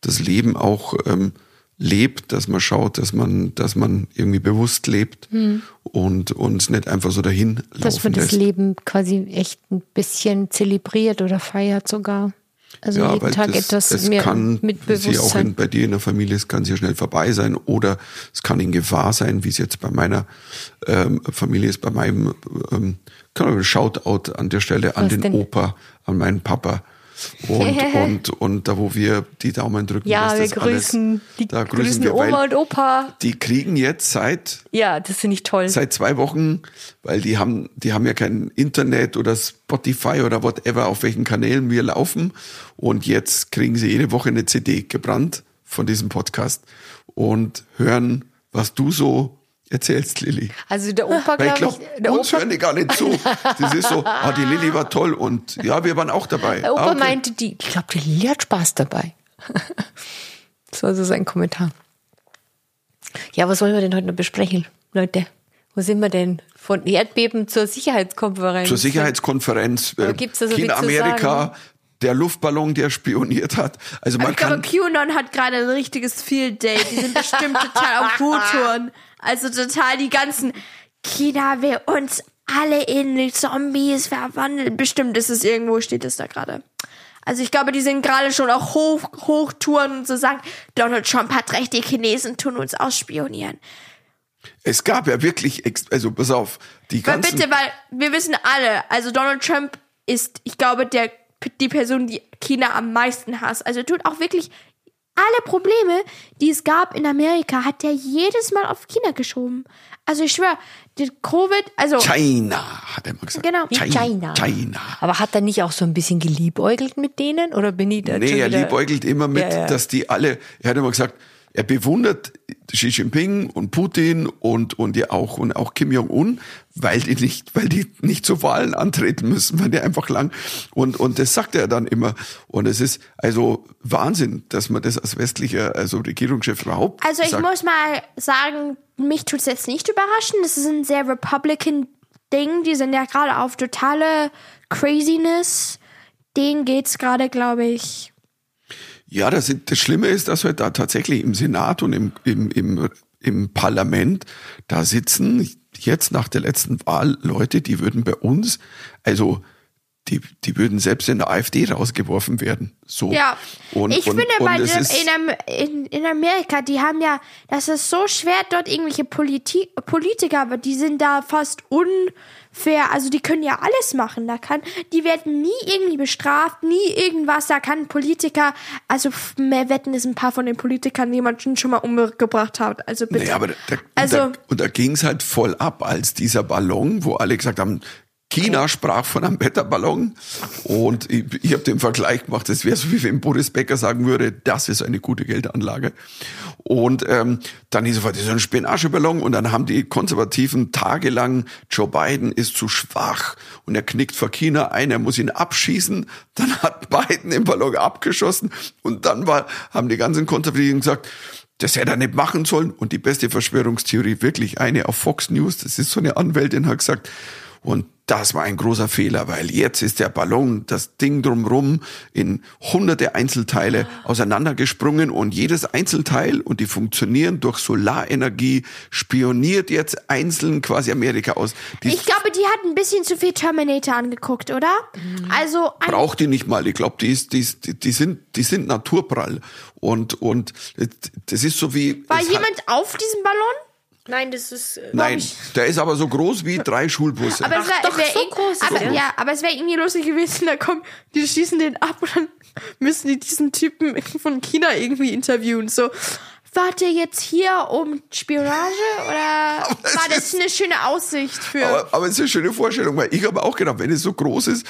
das Leben auch ähm, lebt, dass man schaut, dass man, dass man irgendwie bewusst lebt und uns nicht einfach so dahin Hm. Dass man das lässt. Leben quasi echt ein bisschen zelebriert oder feiert sogar. Also jeden weil Tag das, etwas es mehr kann mit sie auch in, Bewusstsein. bei dir in der Familie, es kann sehr schnell vorbei sein oder es kann in Gefahr sein, wie es jetzt bei meiner ähm, Familie ist, bei meinem ähm, kann man Shoutout an der Stelle an Was den denn? Opa, an meinen Papa. Und, und, und da, wo wir die Daumen drücken, ja, wir das alles, grüßen, die da grüßen, grüßen wir, Oma und Opa. die kriegen jetzt seit Ja, das finde ich toll. seit zwei Wochen, weil die haben, die haben ja kein Internet oder Spotify oder whatever, auf welchen Kanälen wir laufen. Und jetzt kriegen sie jede Woche eine CD gebrannt von diesem Podcast und hören, was du so erzählst, Lilly. Also der Opa, ich glaube ich, der uns Opa, hören die gar nicht zu. Das ist so, ah, die Lilly war toll und ja, wir waren auch dabei. der Opa ah, okay. meinte, die, ich glaube, die Lilly hat Spaß dabei. das war so sein Kommentar. Ja, was wollen wir denn heute noch besprechen, Leute? Wo sind wir denn? Von Erdbeben zur Sicherheitskonferenz. Zur Sicherheitskonferenz, äh, gibt's da so viel China, Amerika? Der Luftballon, der spioniert hat. Also man ich glaube, kann, QAnon hat gerade ein richtiges Field Day. Die sind bestimmt total auf Foodtouren. Also total die ganzen China will uns alle in Zombies verwandeln. Bestimmt ist es irgendwo, steht es da gerade. Also ich glaube, die sind gerade schon auf Hoch Hochtouren und so sagen, Donald Trump hat recht, die Chinesen tun uns ausspionieren. es gab ja wirklich, also pass auf, die Weil ganzen, bitte, weil wir wissen alle, also Donald Trump ist, ich glaube, der die Person, die China am meisten hasst. Also er tut auch wirklich alle Probleme, die es gab in Amerika, hat der jedes Mal auf China geschoben. Also ich schwöre, die Covid, also China, hat er mal gesagt. Genau. China. China. Aber hat er nicht auch so ein bisschen geliebäugelt mit denen? Oder bin ich da schon Nee, er liebäugelt immer mit, Ja, ja. dass die alle, er hat immer gesagt, er bewundert Xi Jinping und Putin und, und ja auch, und auch Kim Jong-un, weil die nicht, weil die nicht zu Wahlen antreten müssen, weil die einfach lang, und, und das sagt er dann immer. Und es ist also Wahnsinn, dass man das als westlicher, also Regierungschef überhaupt Also ich sagt. muss mal sagen, mich tut's jetzt nicht überraschen. Das ist ein sehr Republican-Ding. Die sind ja gerade auf totale Craziness. Denen geht's gerade, glaube ich. Ja, das, das Schlimme ist, dass wir da tatsächlich im Senat und im, im, im, im Parlament, da sitzen jetzt nach der letzten Wahl Leute, die würden bei uns, also die, die würden selbst in der AfD rausgeworfen werden. So. Ja, Und, ich und, finde und bei dem, ist, in, in, in Amerika, die haben ja, das ist so schwer, dort irgendwelche Politi Politiker, aber die sind da fast unfair. Also die können ja alles machen. Da kann, die werden nie irgendwie bestraft, nie irgendwas. Da kann ein Politiker, also mehr wetten, ist ein paar von den Politikern jemanden schon mal umgebracht hat. Also bitte. Naja, aber da, Also- da, und da ging es halt voll ab, als dieser Ballon, wo alle gesagt haben, China sprach von einem Wetterballon und ich, ich habe den Vergleich gemacht, das wäre so wie wenn Boris Becker sagen würde, das ist eine gute Geldanlage. Und ähm, dann hieß es, das ist ein Spionageballon und dann haben die Konservativen tagelang, Joe Biden ist zu schwach und er knickt vor China ein, er muss ihn abschießen. Dann hat Biden den Ballon abgeschossen und dann war, haben die ganzen Konservativen gesagt, das hätte er nicht machen sollen. Und die beste Verschwörungstheorie, wirklich eine auf Fox News, das ist so eine Anwältin, hat gesagt, und das war ein großer Fehler, weil jetzt ist der Ballon, das Ding drumrum, in hunderte Einzelteile auseinandergesprungen und jedes Einzelteil, und die funktionieren durch Solarenergie, spioniert jetzt einzeln quasi Amerika aus. Die ich glaube, die hat ein bisschen zu viel Terminator angeguckt, oder? Also braucht die nicht mal. Ich glaube, die, ist, die, ist, die, sind, die sind naturprall. Und, und das ist so wie. war hat- jemand auf diesem Ballon? Nein, das ist. äh, Nein, der ist aber so groß wie drei Schulbusse. Aber es wäre doch, wär so irg- groß aber, er. ja, aber es wäre irgendwie lustig gewesen, da kommen, die schießen den ab und dann müssen die diesen Typen von China irgendwie interviewen. So, wart ihr jetzt hier um Spionage oder das war das ist- eine schöne Aussicht für. aber, aber es ist eine schöne Vorstellung, weil ich habe auch gedacht, wenn es so groß ist,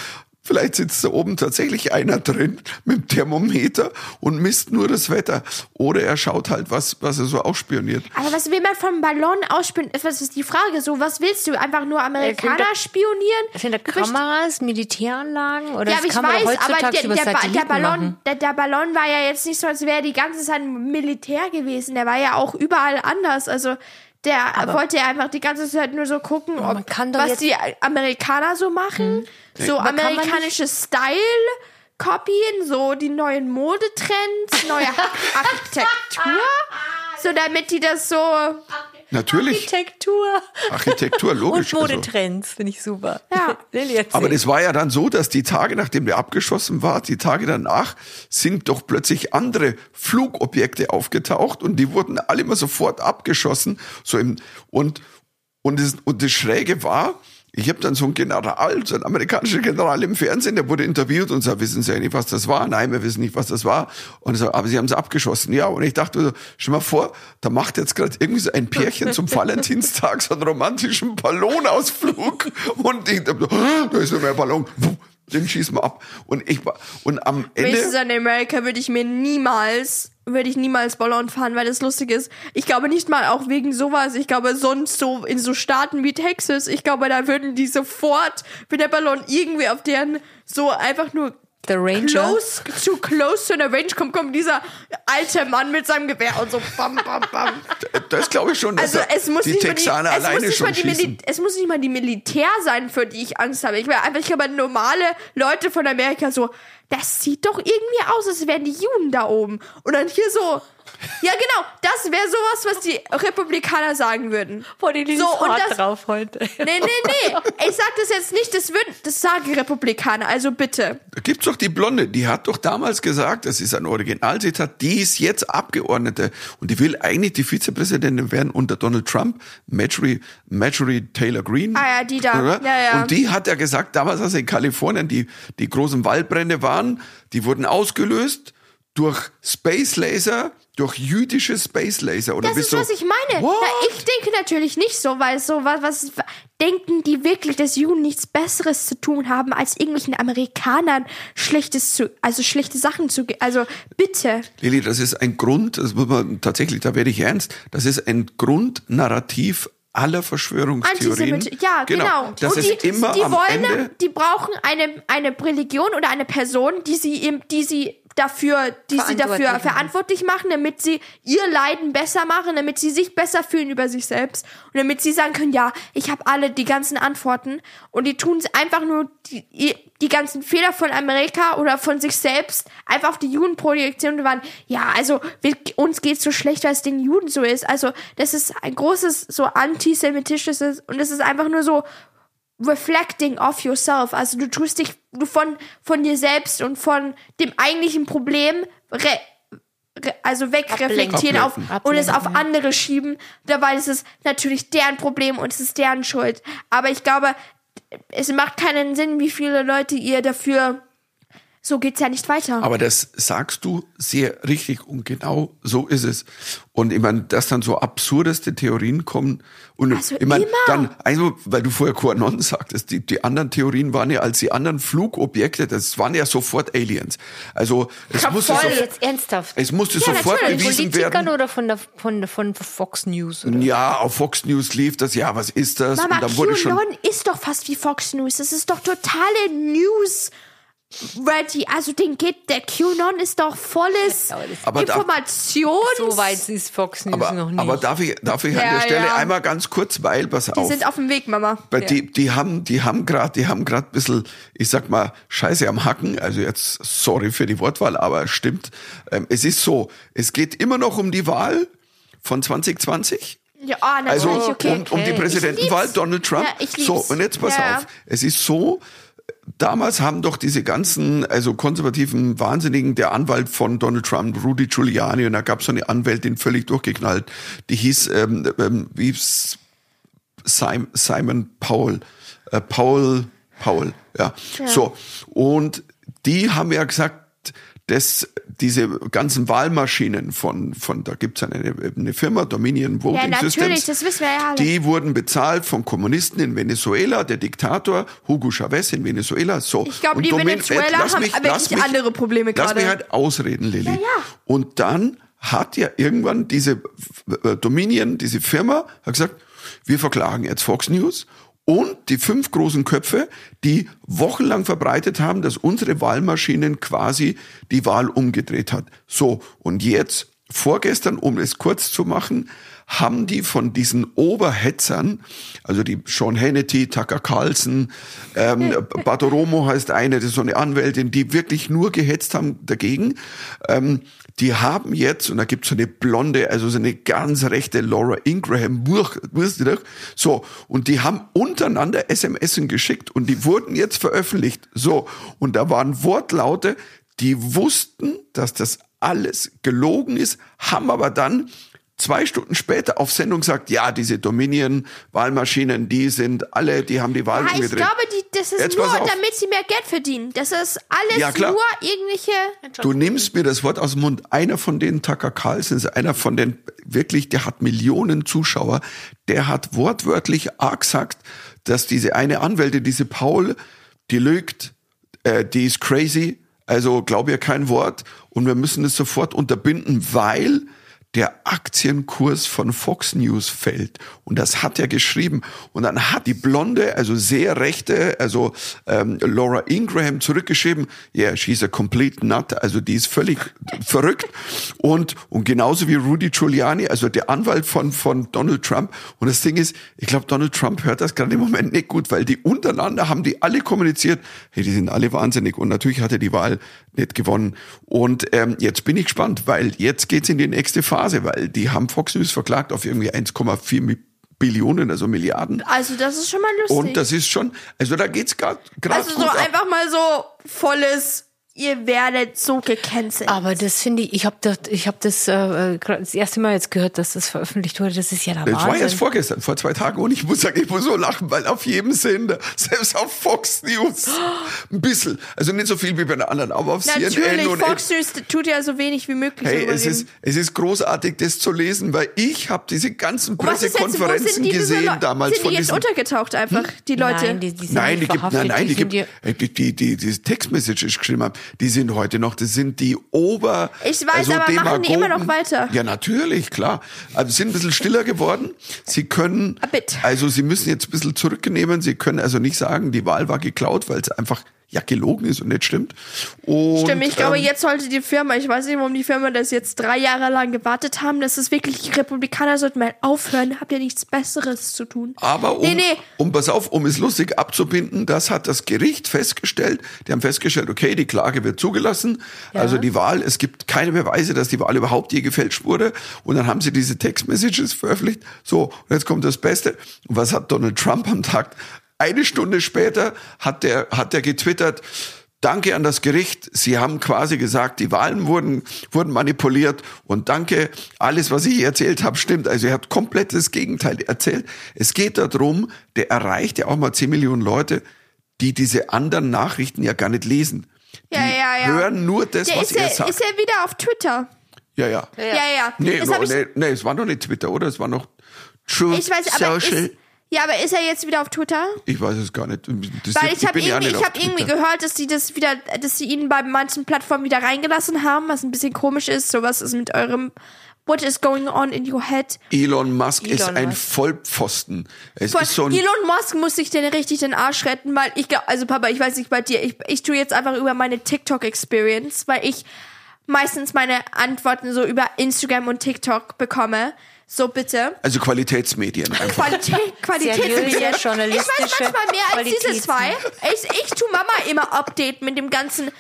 vielleicht sitzt da oben tatsächlich einer drin mit dem Thermometer und misst nur das Wetter. Oder er schaut halt, was, was er so ausspioniert. aber was will man vom Ballon ausspielen? Was ist die Frage? So, was willst du? Einfach nur Amerikaner da- spionieren? Sind da Kameras, Militäranlagen oder Ja, das aber ich kann man weiß, aber der, der, Ba- der, Ballon, der, der Ballon war ja jetzt nicht so, als wäre die ganze Zeit Militär gewesen. Der war ja auch überall anders. Also der wollte ja einfach die ganze Zeit nur so gucken, man ob, was die Amerikaner so machen. So Aber amerikanische Style. Copyen, so die neuen Modetrends, neue Architektur, so damit die das so Natürlich, Architektur. Architektur, logisch. Und also. Modetrends, finde ich super. Ja. Lilly. Aber das war ja dann so, dass die Tage, nachdem der abgeschossen war, die Tage danach, sind doch plötzlich andere Flugobjekte aufgetaucht und die wurden alle immer sofort abgeschossen. So im, und, und, das, und das Schräge war, ich habe dann so einen General, so einen amerikanischen General im Fernsehen, der wurde interviewt und sagt, wissen Sie eigentlich, was das war? Nein, wir wissen nicht, was das war. Und er sagt, aber Sie haben es abgeschossen. Ja, und ich dachte, so, stell mal vor, da macht jetzt gerade irgendwie so ein Pärchen zum Valentinstag so einen romantischen Ballonausflug. Und ich dachte, so, "Ah, da ist noch mehr Ballon. Den schießen wir ab. Und ich war, und am Ende, in Amerika würde ich mir niemals, würde ich niemals Ballon fahren, weil das lustig ist. Ich glaube nicht mal auch wegen sowas. Ich glaube sonst so in so Staaten wie Texas, ich glaube, da würden die sofort, wenn der Ballon irgendwie auf deren so einfach nur The Ranger. close, zu close to the range kommt, kommt dieser alte Mann mit seinem Gewehr und so bam, bam, bam. das glaube ich schon, Also es muss die nicht mal die, alleine schon die schießen. Es muss nicht mal die Militär sein, für die ich Angst habe. Ich wäre einfach, ich glaube, normale Leute von Amerika so, das sieht doch irgendwie aus, als wären die Juden da oben. Und dann hier so, ja genau, das wäre sowas, was die Republikaner sagen würden. Boah, die Lilly So, und hart das- drauf heute. Nee, nee, nee. Ich sag das jetzt nicht, das würden, das sagen Republikaner, also bitte. Da gibt's doch die Blonde, die hat doch damals gesagt, das ist ein Originalzitat, die ist jetzt Abgeordnete und die will eigentlich die Vizepräsidentin werden unter Donald Trump, Marjorie, Marjorie Taylor Greene. Ah ja, die da. Ja, ja. Und die hat ja gesagt, damals, als in Kalifornien die, die großen Waldbrände waren, die wurden ausgelöst durch Space Laser, durch jüdische Space Laser oder Das ist, du was ich meine. Na, ich denke natürlich nicht so, weil so was, was denken die wirklich, dass Juden nichts Besseres zu tun haben, als irgendwelchen Amerikanern Schlechtes zu, also schlechte Sachen zu, ge- also bitte. Lili, das ist ein Grund, das muss man tatsächlich, da werde ich ernst, das ist ein Grundnarrativ aller Verschwörungstheorien. Ja, genau. Das und ist die, immer die am wollen, Ende. die brauchen eine, eine Religion oder eine Person, die sie, im- die sie dafür, die sie dafür Verantwortlich machen. damit sie ihr Leiden besser machen, damit sie sich besser fühlen über sich selbst und damit sie sagen können, ja, ich habe alle die ganzen Antworten und die tun einfach nur die, die ganzen Fehler von Amerika oder von sich selbst einfach auf die Juden projizieren und waren, ja, also wir, uns geht's so schlecht, weil es den Juden so ist. Also das ist ein großes so antisemitisches und es ist einfach nur so reflecting off yourself. Also du tust dich du von, von dir selbst und von dem eigentlichen Problem re, re, also wegreflektieren auf Ablenken. und es auf andere schieben. Dabei ist es natürlich deren Problem und es ist deren Schuld. Aber ich glaube, es macht keinen Sinn, wie viele Leute ihr dafür so geht's ja nicht weiter. Aber das sagst du sehr richtig und genau so ist es. Und ich meine, dass dann so absurdeste Theorien kommen und Also ich meine, immer. dann, also, weil du vorher Quanon sagtest, die, die anderen Theorien waren ja als die anderen Flugobjekte, das waren ja sofort Aliens. Also es Ja, musste, voll. so, Jetzt ernsthaft. es musste Ja, sofort natürlich. bewiesen Politikern werden. oder von der von, von Fox News? Oder? Ja, auf Fox News lief das, ja, was ist das? Mama, und dann wurde schon. Ist doch fast wie Fox News. Das ist doch totale News. Ready, also den geht der QAnon ist doch volles Aber da- Informations. So weit ist Fox News Aber, noch nicht. aber darf ich, darf ich an Ja, der Stelle ja. einmal ganz kurz, weil, pass die auf. sind auf dem Weg, Mama. Weil die, die haben, die haben gerade, die haben gerade ein bisschen, ich sag mal, Scheiße am Hacken. Also jetzt, sorry für die Wortwahl, aber es stimmt. Ähm, es ist so, es geht immer noch um die Wahl von 2020. Ja, natürlich, Also okay. um, um die okay. Präsidentenwahl, lieb's. Donald Trump. Ja, ich so, und jetzt pass Ja. auf. Es ist so, damals haben doch diese ganzen, also konservativen Wahnsinnigen, der Anwalt von Donald Trump, Rudy Giuliani, und da gab es so eine Anwältin völlig durchgeknallt, die hieß, ähm, ähm, wie Simon, Powell, äh, Paul, Paul, ja. So. Und die haben ja gesagt, dass diese ganzen Wahlmaschinen von, von da gibt's eine, eine Firma, Dominion Voting Ja, Systems, das wissen wir ja alle. die wurden bezahlt von Kommunisten in Venezuela, der Diktator Hugo Chavez in Venezuela. So. Ich glaube, die Domin- Venezuela äh, lass haben mich- wirklich lass mich- andere Probleme Lass gerade. mich halt ausreden, Lilly. Ja, ja. Und dann hat ja irgendwann diese äh, Dominion, diese Firma, hat gesagt, wir verklagen jetzt Fox News und die fünf großen Köpfe, die wochenlang verbreitet haben, dass unsere Wahlmaschinen quasi die Wahl umgedreht hat. So, und jetzt, vorgestern, um es kurz zu machen, haben die von diesen Oberhetzern, also die Sean Hannity, Tucker Carlson, ähm, Bartolomo heißt eine, das ist so eine Anwältin, die wirklich nur gehetzt haben dagegen, ähm, die haben jetzt, und da gibt's so eine blonde, also so eine ganz rechte Laura Ingraham, so, und die haben untereinander SMS geschickt und die wurden jetzt veröffentlicht. So, und da waren Wortlaute, die wussten, dass das alles gelogen ist, haben aber dann zwei Stunden später auf Sendung gesagt, ja, diese Dominion-Wahlmaschinen, die sind alle, die haben die Wahl Ja, ich umgedreht. glaube, die, das ist Jetzt nur, damit sie mehr Geld verdienen. Das ist alles Ja, klar. nur irgendwelche. Du nimmst mir das Wort aus dem Mund. Einer von denen, Tucker Carlson, ist einer von den, wirklich, der hat Millionen Zuschauer. Der hat wortwörtlich A gesagt, dass diese eine Anwältin, diese Paul, die lügt, äh, die ist crazy, also glaub ihr kein Wort und wir müssen es sofort unterbinden, weil der Aktienkurs von Fox News fällt. Und das hat er geschrieben. Und dann hat die blonde, also sehr rechte, also ähm, Laura Ingraham zurückgeschrieben, yeah, she's a complete nut, also die ist völlig verrückt. Und, und genauso wie Rudy Giuliani, also der Anwalt von, von Donald Trump. Und das Ding ist, ich glaube, Donald Trump hört das gerade im Moment nicht gut, weil die untereinander haben die alle kommuniziert, hey, die sind alle wahnsinnig. Und natürlich hat er die Wahl nicht gewonnen. Und ähm, jetzt bin ich gespannt, weil jetzt geht's in die nächste Phase, weil die haben Fox News verklagt auf irgendwie 1,4 Mi- Billionen, also Milliarden. Also, das ist schon mal lustig. Und das ist schon, also da geht's gerade gerade also, so ab. einfach mal so volles. Ihr werdet so gecancelt. Aber das finde ich, ich habe das, ich habe das äh, das erste Mal jetzt gehört, dass das veröffentlicht wurde. Das ist ja der Das war erst Wahnsinn. vorgestern, vor zwei Tagen. Und ich muss sagen, ich muss so lachen, weil auf jedem Sender, selbst auf Fox News, ein bisschen. Also nicht so viel wie bei den anderen, aber auf Natürlich, CNN und Fox News tut ja so wenig wie möglich. Hey, es ist, es ist großartig, das zu lesen, weil ich habe diese ganzen Und was ist jetzt, wo Pressekonferenzen die, diese gesehen Leute- damals sind von die jetzt untergetaucht einfach, die Leute? Nein, die, die sind Nein, die gibt, nein, nein, die, sind gibt, äh, die, die, die, die Textmessages geschrieben haben, die sind heute noch, das sind die Ober, Ich weiß, aber machen die immer noch Demagogen. weiter? Ja, natürlich, klar. Sie sind ein bisschen stiller geworden. Sie können, also sie müssen jetzt ein bisschen zurücknehmen. Sie können also nicht sagen, die Wahl war geklaut, weil es einfach ja gelogen ist und nicht stimmt. Und, Stimmt, ich glaube, ähm, jetzt sollte die Firma, ich weiß nicht, warum die Firma das jetzt drei Jahre lang gewartet haben, das ist wirklich, die Republikaner sollten mal aufhören, habt ihr nichts Besseres zu tun. Aber um, Nee, nee. um, pass auf, um es lustig abzubinden, das hat das Gericht festgestellt. Die haben festgestellt, okay, die Klage wird zugelassen. Also die Wahl, es gibt keine Beweise, dass die Wahl überhaupt je gefälscht wurde. Und dann haben sie diese Textmessages veröffentlicht. So, und jetzt kommt das Beste. Und was hat Donald Trump am Tag? Eine Stunde später hat der, hat der getwittert, Danke an das Gericht. Sie haben quasi gesagt, die Wahlen wurden, wurden manipuliert. Und danke, alles, was ich erzählt habe, stimmt. Also er hat komplett das Gegenteil erzählt. Es geht darum, der erreicht ja auch mal 10 Millionen Leute, die diese anderen Nachrichten ja gar nicht lesen. Die Ja, ja, ja. hören nur das, Der was ist er ja, sagt. ist ja wieder auf Twitter. ja, ja. Ja, ja. Nee, hab ich, nee, nee, es war noch nicht Twitter, oder? Es war noch Truth ich weiß, aber Social. ist, ja, aber ist er jetzt wieder auf Twitter? ich weiß es gar nicht. Das Weil ist- ich habe irgendwie, ich habe irgendwie gehört, dass sie das wieder, dass sie ihn bei manchen Plattformen wieder reingelassen haben, was ein bisschen komisch ist. So was ist mit eurem What is going on in your head? Elon Musk ist Elon ein Musk. Vollpfosten. Es Voll, ist so ein Elon Musk muss sich denn richtig den Arsch retten, weil ich also Papa, ich weiß nicht bei dir, ich, ich tue jetzt einfach über meine TikTok-Experience, weil ich meistens meine Antworten so über Instagram und TikTok bekomme. So bitte. Also Qualitätsmedien einfach. Qualität, Qualitätsmedien. Seriöse, Ich weiß manchmal mehr als diese zwei. Ich, ich tu Mama immer Update mit dem ganzen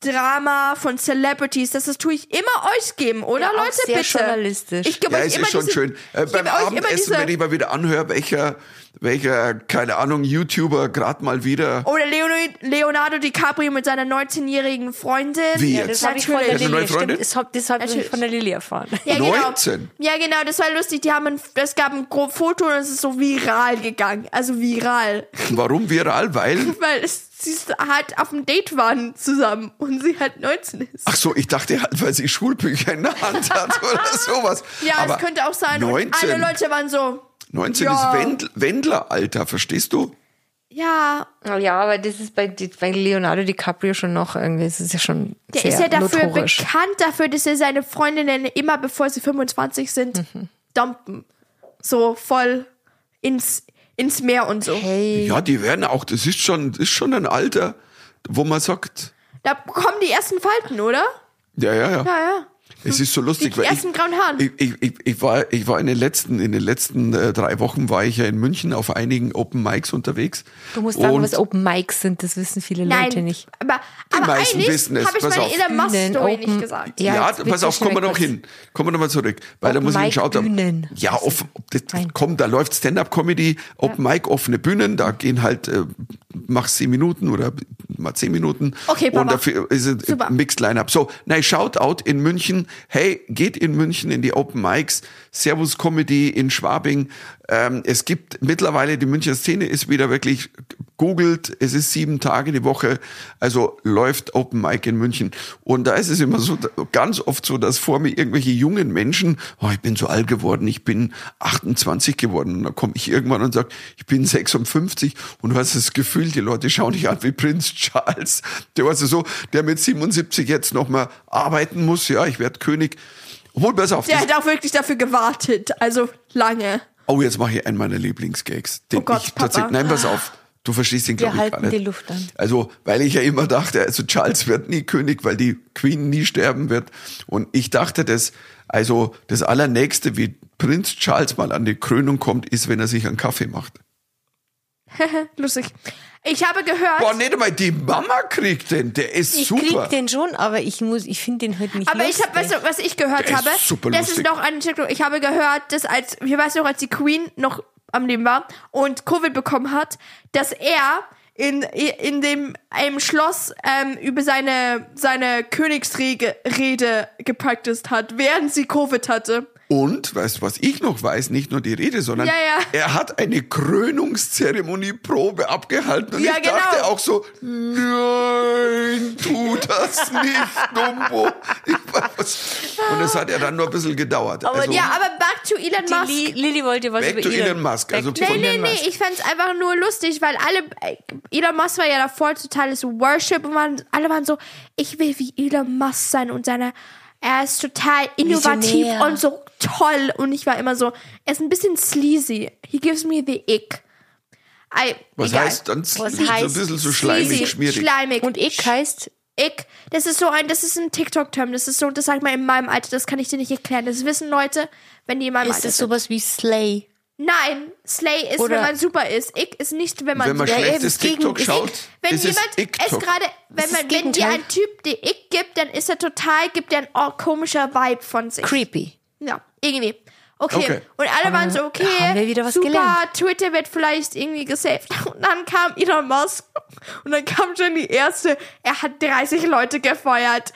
Drama von Celebrities. Das, das tue ich immer euch geben, oder Ja, Leute? sehr bitte. journalistisch. Ich gebe Ja, euch es immer ist schon diese, schön. Äh, beim Abendessen, diese, wenn ich mal wieder anhöre, welcher, welcher, keine Ahnung, YouTuber gerade mal wieder. Oder Leonardo, Leonardo DiCaprio mit seiner 19-jährigen Freundin. Wie Ja, jetzt? das habe ich von der er Lilly, stimmt, das habe hab ich von der Lilly erfahren. Ja, genau. 19? Ja, genau, das war lustig. Die haben ein, es gab ein Foto und es ist so viral gegangen. Also viral. Warum viral? Weil. Weil es, sie halt auf dem Date waren zusammen und sie halt 19 ist. Ach so, ich dachte halt, weil sie Schulbücher in der Hand hat oder sowas. ja, Aber es könnte auch sein. Und 19, alle Leute waren so, 19 Ja. ist Wendl, Wendler-Alter, verstehst du? ja, Ja, aber das ist bei, bei Leonardo DiCaprio schon noch irgendwie, es ist ja schon der sehr ist ja dafür notorisch. bekannt dafür, dass er seine Freundinnen immer, bevor sie 25 sind, Mhm. dumpen. So voll ins, ins Meer und so. Hey, Ja, die werden auch, das ist schon, das ist schon ein Alter, wo man sagt, Da kommen die ersten Falten, oder? ja, ja, ja. Ja, ja. Es ist so lustig, Die weil ersten ich, grauen Haaren. Ich, ich, ich, ich war, ich war in den letzten, in den letzten äh, drei Wochen war ich ja in München auf einigen Open Mics unterwegs. du musst sagen, was Open Mics sind, das wissen viele Nein, Leute nicht. aber, Die aber meisten wissen es. habe ich Pass bei auf. Elon Musk Bühnen, Story Open- nicht gesagt. Ja, Ja, pass auf, kommen wir noch hin. Kommen wir noch mal zurück. Weil da Open muss ich Mic schauen. Da, Bühnen. ja, off, das, komm, da läuft Stand-Up-Comedy, Open Mic, offene Bühnen, da gehen halt, äh, mach zehn Minuten oder mal zehn Minuten. Okay, Papa. Und dafür ist es Mixed Line-Up. So, nein, Shoutout in München. Hey, geht in München in die Open Mics. Servus Comedy in Schwabing. Ähm, es gibt mittlerweile, die Münchner Szene ist wieder wirklich googelt, es ist sieben Tage die Woche, also läuft Open Mic in München. Und da ist es immer so, ganz oft so, dass vor mir irgendwelche jungen Menschen, oh, ich bin so alt geworden, ich bin 28 geworden. Und dann komme ich irgendwann und sage, ich bin 56 und du hast das Gefühl, die Leute schauen dich an wie Prinz Charles. Der war so, der mit 77 jetzt nochmal arbeiten muss, ja, ich werde König. Obwohl, pass auf, Der hat auch wirklich dafür gewartet. Also lange. oh, jetzt mache ich einen meiner Lieblingsgags. Den Oh Gott, ich Papa. tatsächlich, nein, pass auf. Du verstehst den, Wir glaube ich, gar halten nicht. die Luft an. Also, weil ich ja immer dachte, also Charles wird nie König, weil die Queen nie sterben wird. Und ich dachte, dass, also das Allernächste, wie Prinz Charles mal an die Krönung kommt, ist, wenn er sich einen Kaffee macht. Lustig. Ich habe gehört, Boah, nicht einmal die Mama kriegt den, der ist Ich super. krieg den schon, aber ich muss, ich finde den halt nicht aber ich lustig. habe, weißt du, was ich gehört Der ist habe? super das ist lustig. noch eine TikTok. Ich habe gehört, dass als, ich weiß noch, als die Queen noch am Leben war und Covid bekommen hat, dass er in, in dem im Schloss ähm, über seine, seine Königsrede Rede gepracticed hat, während sie Covid hatte. Und, weißt du, was ich noch weiß, nicht nur die Rede, sondern Ja, ja. er hat eine Krönungszeremonieprobe abgehalten und Ja, ich dachte genau. auch so, nein, tu das nicht, Dumbo. Ich weiß, was. Und es hat ja dann nur ein bisschen gedauert. also, ja, aber back to Elon Musk. Li Lilly wollte was Back über to Elon Musk, also Back to von- Nee, Elon nee, nee, Musk. ich fand's einfach nur lustig, weil alle, äh, Elon Musk war ja davor totales Worship und waren, alle waren so, ich will wie Elon Musk sein und seine, er ist total innovativ Visionär. und so toll und ich war immer so, er ist ein bisschen sleazy. He gives me the ick. I, was egal. heißt dann Was so ein heißt bisschen so Sleazy, schleimig, schmierig? schleimig. Und ich heißt, Ick, das ist so ein, das ist ein TikTok-Term, das ist so, das sagt man in meinem Alter, das kann ich dir nicht erklären. Das wissen Leute, wenn die in meinem ist Alter es sind. sowas wie Slay? Nein, Slay ist, Oder- wenn man super ist. Ick ist nicht, wenn man Wenn man super Ja, schlechtes eben, TikTok gegen- schaut, wenn ist jemand es es gerade, wenn man, wenn dir ein Typ die Ick gibt, dann ist er total, gibt er ein oh, komischer Vibe von sich. Creepy. Ja, irgendwie. Okay. Okay. Und alle waren so, okay, haben wir wieder was super, gelernt. Twitter wird vielleicht irgendwie gesaved. Und dann kam Elon Musk und dann kam schon die erste, er hat 30 Leute gefeuert.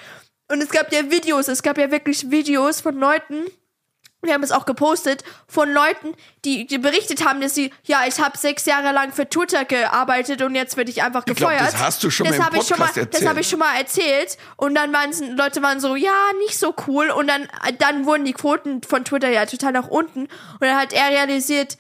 Und es gab ja Videos, es gab ja wirklich Videos von Leuten, wir haben es auch gepostet, von Leuten, die, die berichtet haben, dass sie, ja, ich habe sechs Jahre lang für Twitter gearbeitet und jetzt werde ich einfach Ich glaub, gefeuert. das hast du schon mal im hab ich Podcast mal, Das erzählt. habe ich schon mal erzählt. Und dann waren Leute waren so, ja, nicht so cool. Und dann, dann wurden die Quoten von Twitter ja total nach unten. Und dann hat er realisiert,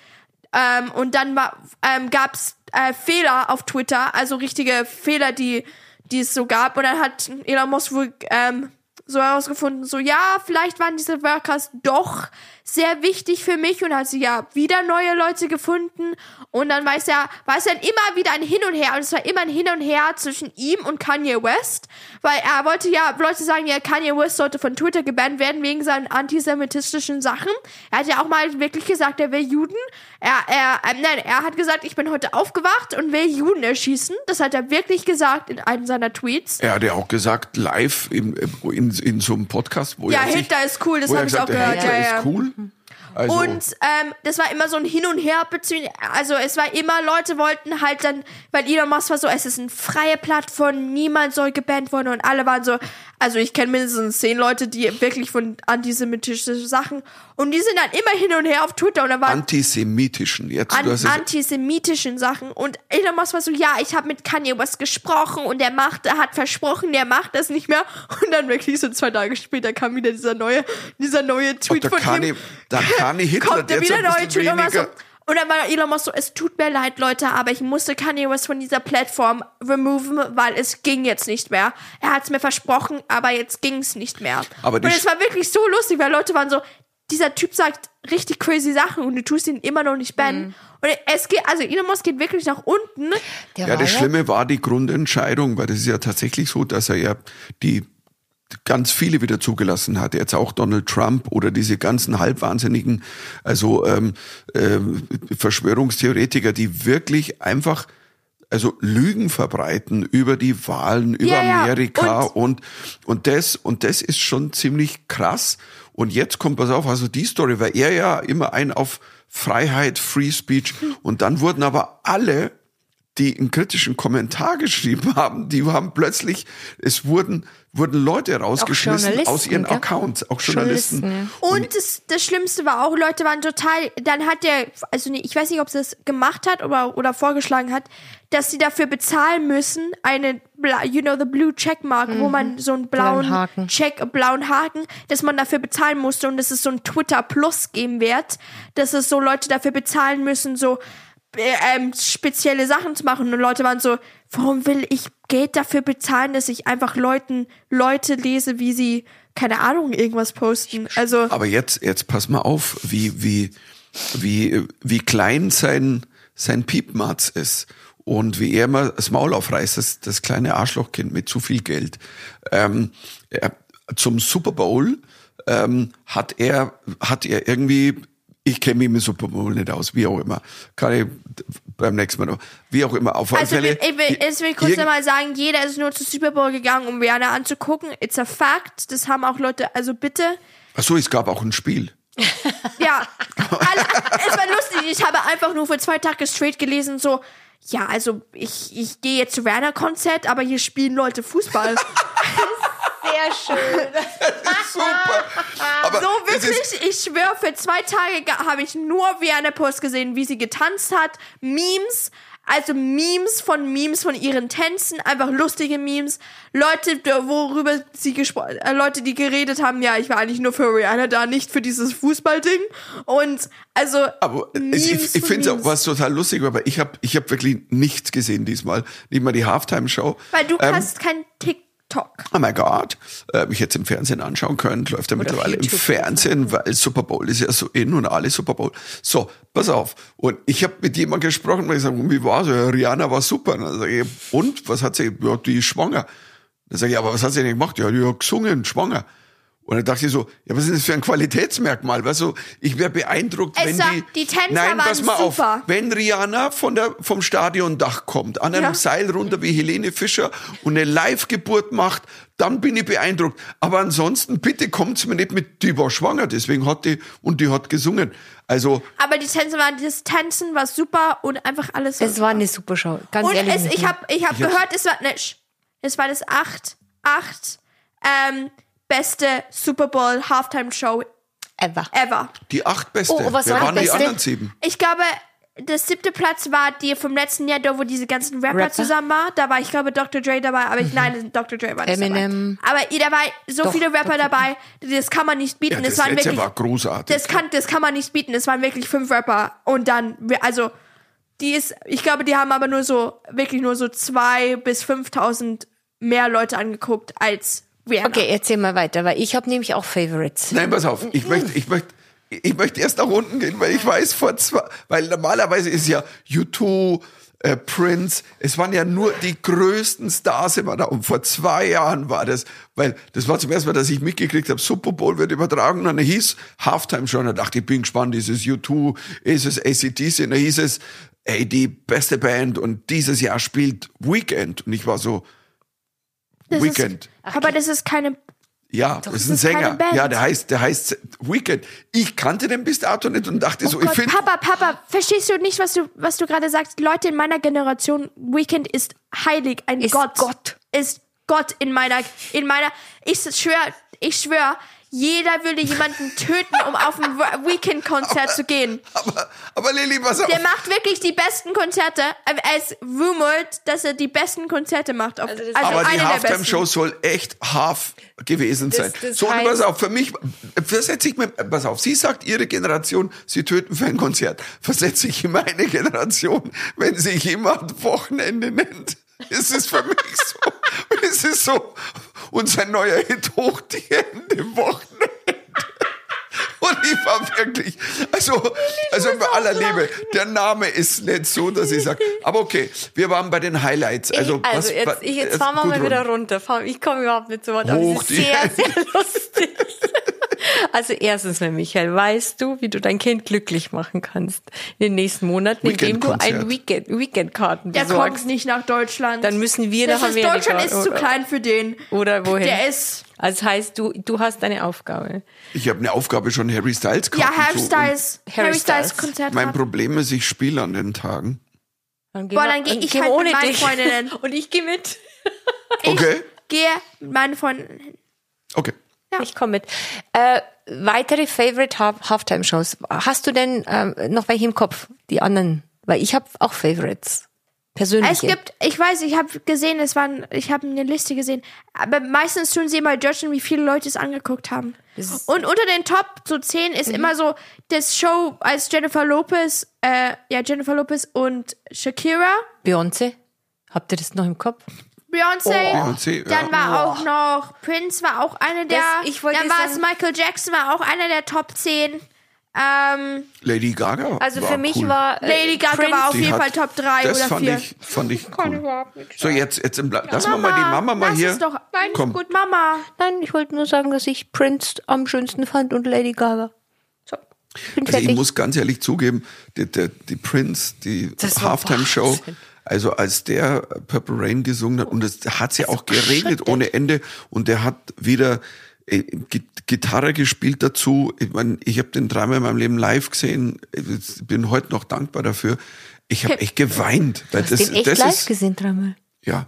ähm, und dann war, ähm, gab es äh, Fehler auf Twitter, also richtige Fehler, die, die es so gab. Und dann hat Elon Musk wohl ähm, so herausgefunden, so ja, vielleicht waren diese Workers doch sehr wichtig für mich und hat sie ja wieder neue Leute gefunden und dann weiß er, war es dann immer wieder ein Hin und Her und es war immer ein Hin und Her zwischen ihm und Kanye West, weil er wollte ja, Leute sagen ja, Kanye West sollte von Twitter gebannt werden wegen seinen antisemitistischen Sachen. Er hat ja auch mal wirklich gesagt, er will Juden. Er, er, ähm, nein, er hat gesagt, ich bin heute aufgewacht und will Juden erschießen. Das hat er wirklich gesagt in einem seiner Tweets. Er hat ja auch gesagt, live in, in, in so einem Podcast, wo Ja, er sich, Hitler ist cool, das habe ich auch gehört. Hitler Ja, ja. ist cool. Also, Und ähm, das war immer so ein Hin und Her also es war immer, Leute wollten halt dann, weil Elon Musk war so, es ist eine freie Plattform, niemand soll gebannt werden und alle waren so, also ich kenne mindestens zehn Leute, die wirklich von antisemitischen Sachen und die sind dann immer hin und her auf Twitter und da waren antisemitischen. Jetzt, an du hast es, antisemitischen Sachen. Und Elon Musk war so, ja, ich habe mit Kanye West gesprochen und der macht, er hat versprochen, der macht das nicht mehr. Und dann wirklich so zwei Tage später kam wieder dieser neue, dieser neue Tweet der von Kanye, ihm. der Kanye Hitler, Kommt der wieder neue Tweet und war so, und dann war Elon Musk so, es tut mir leid, Leute, aber ich musste Kanye West von dieser Plattform removen, weil es ging jetzt nicht mehr. Er hat es mir versprochen, aber jetzt ging es nicht mehr. Aber und es war wirklich so lustig, weil Leute waren so, dieser Typ sagt richtig crazy Sachen und du tust ihn immer noch nicht bannen. Und es geht, also Elon Musk geht wirklich nach unten. Der Ja, das Schlimme war die Grundentscheidung, weil das ist ja tatsächlich so, dass er ja die ganz viele wieder zugelassen hat. Jetzt auch Donald Trump oder diese ganzen halbwahnsinnigen, also ähm, ähm, Verschwörungstheoretiker, die wirklich einfach also Lügen verbreiten über die Wahlen, über ja. Amerika und, und das und das ist schon ziemlich krass. Und jetzt kommt pass auf, also die Story, weil er ja immer ein auf Freiheit, Free Speech und dann wurden aber alle die einen kritischen Kommentar geschrieben haben, die haben plötzlich, es wurden, wurden Leute rausgeschmissen aus ihren gell? Accounts, auch Journalisten. Journalisten, Und das, das Schlimmste war auch, Leute waren total, dann hat der, also ich weiß nicht, ob sie das gemacht hat oder, oder vorgeschlagen hat, dass sie dafür bezahlen müssen, eine, you know, the blue checkmark, wo man so einen blauen, Blauen Haken. Check, blauen Haken, dass man dafür bezahlen musste und dass es so ein Twitter Plus geben wird, dass es so Leute dafür bezahlen müssen, so, äh, ähm, spezielle Sachen zu machen und Leute waren so, warum will ich Geld dafür bezahlen, dass ich einfach Leuten, Leute lese, wie sie, keine Ahnung, irgendwas posten. Also, Aber jetzt, jetzt pass mal auf, wie, wie, wie, wie klein sein, sein Piepmatz ist. Und wie er immer das Maul aufreißt, das, das kleine Arschlochkind mit zu viel Geld. Ähm, er, zum Super Bowl ähm, hat er, hat er irgendwie, ich kenne mich mit Super Bowl nicht aus, wie auch immer. Kann ich beim nächsten Mal noch. Wie auch immer, auf Also Fälle. ich will, ich will kurz nochmal sagen, jeder ist nur zu Super Bowl gegangen, um Rihanna anzugucken. It's a fact. Das haben auch Leute, also bitte. Ach so, es gab auch ein Spiel. Ja, alle, es war lustig. Ich habe einfach nur für zwei Tage straight gelesen, so, ja, also ich, ich gehe jetzt zu Werner-Konzert, aber hier spielen Leute Fußball. Sehr schön. Super. Aber so ist- wirklich, ich schwöre, für zwei Tage habe ich nur Werner Post gesehen, wie sie getanzt hat. Memes, also Memes von Memes von ihren Tänzen, einfach lustige Memes. Leute, worüber sie gesprochen, äh, Leute, die geredet haben, ja, ich war eigentlich nur für Rihanna da, nicht für dieses Fußballding. Und also Aber es- Memes ich, ich finde es auch was total lustig, aber ich habe ich hab wirklich nichts gesehen diesmal. Nicht mal die Halftime-Show. Weil du Ähm, hast kein TikTok. Oh mein Gott, äh, ich hätte es im Fernsehen anschauen können, läuft ja mittlerweile im. Fernsehen, weil Super Bowl ist ja so in und alle Super Bowl. So, pass auf. Und ich habe mit jemandem gesprochen, weil ich sage, wie war's? Ja, Rihanna war super. Und dann ich, und was hat sie? Ja, die ist schwanger. Dann sage ich, aber was hat sie denn gemacht? Ja, die hat gesungen, schwanger. Und dann dachte ich so, ja, was ist das für ein Qualitätsmerkmal? Weißt du, ich wäre beeindruckt, Es wenn war- die, die Tänzer nein, pass waren mal super. auf, wenn Rihanna von der, vom Stadiondach kommt, an einem Ja. Seil runter wie Helene Fischer und eine Live-Geburt macht, dann bin ich beeindruckt. Aber ansonsten, bitte kommt's mir nicht mit, die war schwanger, deswegen hat die, und die hat gesungen. Also, Aber die Tänze waren, das Tanzen war super und einfach alles. Es war eine super Show. Ganz Und ehrlich. es, ich habe ich hab Ich gehört, es war, ne, sch- es war das acht, acht, ähm, beste Super Bowl Halftime Show Ever. ever. die acht Beste. Oh, was Wer waren die Beste? anderen sieben? Ich glaube, der siebte Platz war die vom letzten Jahr, da wo diese ganzen Rapper, Rapper? zusammen war. Da war, ich glaube, Dr. Dre dabei, aber ich, nein, Dr. Dre war nicht Eminem. dabei. Aber da war so Doch, viele Rapper dabei, das kann man nicht bieten. Ja, das das waren letzte wirklich, war großartig. das kann, das kann man nicht bieten. Es waren wirklich fünf Rapper und dann, also, die ist, ich glaube, die haben aber nur so, wirklich nur so zwei bis 5.000 mehr Leute angeguckt als Rihanna. Okay, erzähl mal weiter, weil ich habe nämlich auch Favorites. Nein, pass auf, ich möchte, ich möchte, ich möchte erst nach unten gehen, weil ich weiß vor zwei, weil normalerweise ist ja U2, äh, Prince, es waren ja nur die größten Stars immer da. Und vor zwei Jahren war das, weil das war zum ersten Mal, dass ich mitgekriegt habe, Super Bowl wird übertragen. Und dann hieß Halftime schon, da dachte ich, bin gespannt, ist es U2, ist es ACDC? Und da hieß es, ey, die beste Band und dieses Jahr spielt Weekend. Und ich war so, Das Weekend. Ist, aber das ist keine, Ja, das ist ein Sänger. Ja, der heißt, der heißt Weekend. Ich kannte den bis dato nicht und dachte so, oh ich Gott, finde, Papa, Papa, verstehst du nicht, was du, was du gerade sagst? Leute in meiner Generation, Weekend ist heilig, ein Ist Gott. Gott. Ist Gott in meiner, in meiner, ich schwör, ich schwör, jeder würde jemanden töten, um auf ein Weekend-Konzert zu gehen. aber, aber Lilly, pass auf. Der macht wirklich die besten Konzerte. Er ist rumored, dass er die besten Konzerte macht. Auf, also das- aber die. Halftime-Show soll echt half gewesen sein. das so, und heißt- pass auf, für mich, versetze ich mir, pass auf, sie sagt, ihre Generation, sie töten für ein Konzert. Versetze ich in meine Generation, wenn sich jemand Wochenende nennt. Es ist für mich so, es ist so, unser neuer Hit hoch die Hände Wochenende. Und ich war wirklich, also, also bei aller Liebe, der Name ist nicht so, dass ich sage, aber okay, wir waren bei den Highlights. Also, Also, was, jetzt, ich, jetzt fahren wir mal wieder runter. Ich komme überhaupt nicht zu Wort, aber es ist die sehr, sehr lustig. Also erstens Michael, weißt du, wie du dein Kind glücklich machen kannst in den nächsten Monaten, indem du ein. Weekend, Weekendkarten Der besorgst. kommt nicht nach Deutschland. Dann müssen wir das nach ist, Amerika. Deutschland ist zu klein für den. Oder wohin? Der ist, Also heißt, du, du hast deine Aufgabe. Ich habe eine Aufgabe schon Harry Styles ja, Karten Harry zu- Styles, Harry Harry Styles. Konzert. Mein. Problem ist, ich spiele an den Tagen. Dann geh Boah, dann geh ich geh halt ohne mit meinen dich. Freundinnen. Und ich gehe mit. Okay? Gehe mit meinen Freunden hin. Okay. Ja. Ich komme mit. Äh, weitere Favorite Half- Halftime-Shows. Hast du denn ähm, noch welche im Kopf? Die anderen? Weil ich habe auch Favorites. Persönliche. Es gibt, ich weiß, ich habe gesehen, es waren, ich habe eine Liste gesehen, aber meistens tun sie immer judgen, wie viele Leute es angeguckt haben. Und unter den Top so 10 Mhm. ist immer so das Show als Jennifer Lopez, äh, ja, Jennifer Lopez und Shakira, Beyoncé. Habt ihr das noch im Kopf? Beyoncé, Beyoncé, dann war auch noch Prince war auch eine der, Das- ich wollte dann war es Michael Jackson war auch einer der Top 10. Ähm, Lady Gaga. Also war für mich cool. war. Äh, Lady Gaga Prince, war auf jeden hat- Fall Top 3 das oder fand 4. ich, fand ich Kann cool. überhaupt nicht. So, jetzt, jetzt im lass mal mal die Mama mal hier. Doch, nein, Komm. gut, Mama. Nein, ich wollte nur sagen, dass ich Prince am schönsten fand und Lady Gaga. So. Bin Also ich muss ganz ehrlich zugeben, die, die, die Prince, die Halftime-Show, Wahnsinn. Also als der Purple Rain gesungen hat, und es hat ja auch geregnet ohne Ende, und der hat wieder äh, Gi- Gitarre gespielt dazu. Ich meine, ich habe den dreimal in meinem Leben live gesehen. Ich bin heute noch dankbar dafür. Ich habe echt geweint. Weil Hast das, den echt das live ist, gesehen dreimal. ja.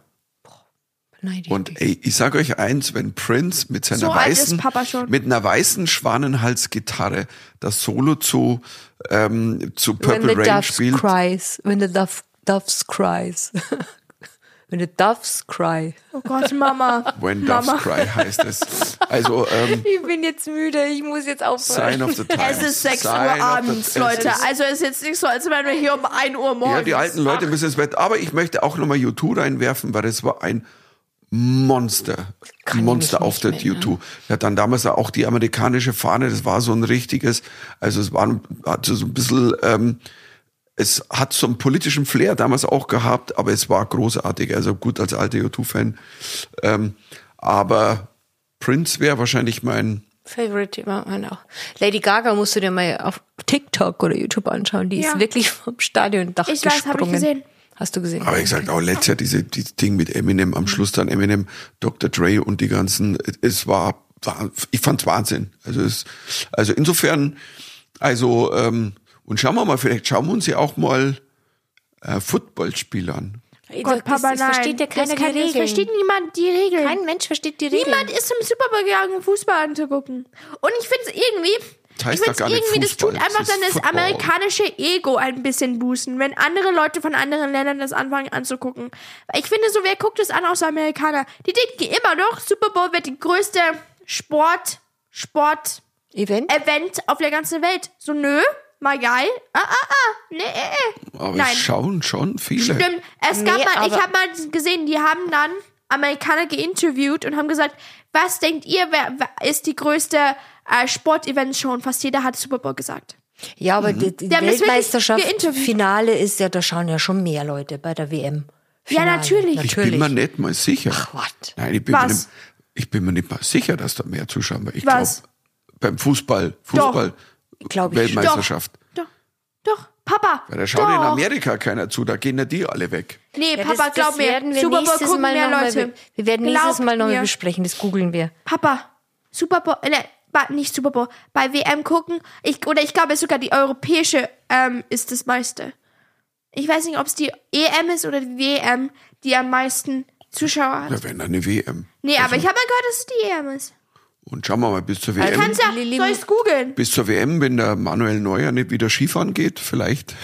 Nein, Und ey, ich sage euch eins, wenn Prince mit seiner So weißen, mit einer weißen Schwanenhalsgitarre das Solo zu, ähm, zu Purple Rain spielt, cries, when the dove, doves cries. when the doves cry. Oh Gott, Mama. When Doves Mama. Cry heißt es. Also, ähm, Ich bin jetzt müde, ich muss jetzt aufhören. Sign of the Times. Es ist 6 Sign Uhr abends, es Leute. Also es ist jetzt nicht so, als wären wir hier um 1 Uhr morgens. Ja, die alten Leute müssen ins Bett. Aber ich möchte auch nochmal U2 reinwerfen, weil das war ein Monster. Kann Monsterauftritt mich nicht U2. Ja, dann damals auch die amerikanische Fahne, das war so ein richtiges, also es war ein- hat so ein bisschen, ähm, es hat so einen politischen Flair damals auch gehabt, aber es war großartig. Also gut als alter U2-Fan. Ähm, aber Prince wäre wahrscheinlich mein Favorite immer man auch. Lady Gaga musst du dir mal auf TikTok oder YouTube anschauen. Die Ja. ist wirklich vom Stadiondach Ich weiß, gesprungen. hab ich gesehen. Hast du gesehen? Aber ich sag auch letztes Jahr diese, dieses Ding mit Eminem, am Schluss dann Eminem, Dr. Dre und die ganzen, es war, war ich fand's Wahnsinn. Also es, also insofern, also, ähm, und schauen wir mal, vielleicht schauen wir uns ja auch mal äh, Footballspiele an. Gott, Papa, das nein. versteht ja keiner das, kann, die das Regeln. versteht niemand die Regeln. Kein Mensch versteht die Regeln. Niemand ist zum Super Bowl gegangen, um Fußball anzugucken. Und ich finde es irgendwie, Das heißt ich finde gar nicht irgendwie, das tut einfach das dann das amerikanische Ego ein bisschen boosten, wenn andere Leute von anderen Ländern das anfangen anzugucken. Weil Ich finde so, wer guckt es an außer Amerikaner? Die denken immer noch, Super Bowl wird die größte Sport, Sport, Event? Event auf der ganzen Welt. So, nö, mal geil. Ah, ah, ah, nee, äh, äh. Aber Nein. es schauen schon viele. Stimmt. Es gab Nee, mal, ich aber- habe mal gesehen, die haben dann Amerikaner geinterviewt und haben gesagt, was denkt ihr, wer, wer ist die größte äh, Sportevent-Show? Und fast jeder hat Super Bowl gesagt. Ja, aber die, die Die haben das wirklich Weltmeisterschaft geinterviewt. Finale ist ja, da schauen ja schon mehr Leute bei der WM. Ja, Finale. natürlich. Ich bin mir nicht mal sicher. Ach, what? Nein, ich bin, mir Was? nicht, ich bin mir nicht mal sicher, dass da mehr zuschauen. Weil ich Was? glaube, beim Fußball, Fußball, Glaub ich Weltmeisterschaft. Doch, doch, Papa. Ja, da schaut doch. in Amerika keiner zu, da gehen ja die alle weg. Nee, Ja, Papa, das, glaub das mir. werden wir Super Bowl nächstes gucken Mal mehr Leute. Mal, wir werden nächstes Mal noch mal mir. besprechen, das googeln wir. Papa, Super Bowl, äh, ne, nicht Super Bowl, bei WM gucken, ich, oder ich glaube sogar die europäische ähm, ist das meiste. Ich weiß nicht, ob es die EM ist oder die WM, die am meisten Zuschauer hat. Da wäre eine WM. Nee, aber ich habe mal gehört, dass es die EM ist. Und schauen wir mal bis zur Du WM. kannst ja, soll ich's googeln? Bis zur WM, wenn der Manuel Neuer nicht wieder Skifahren geht, vielleicht.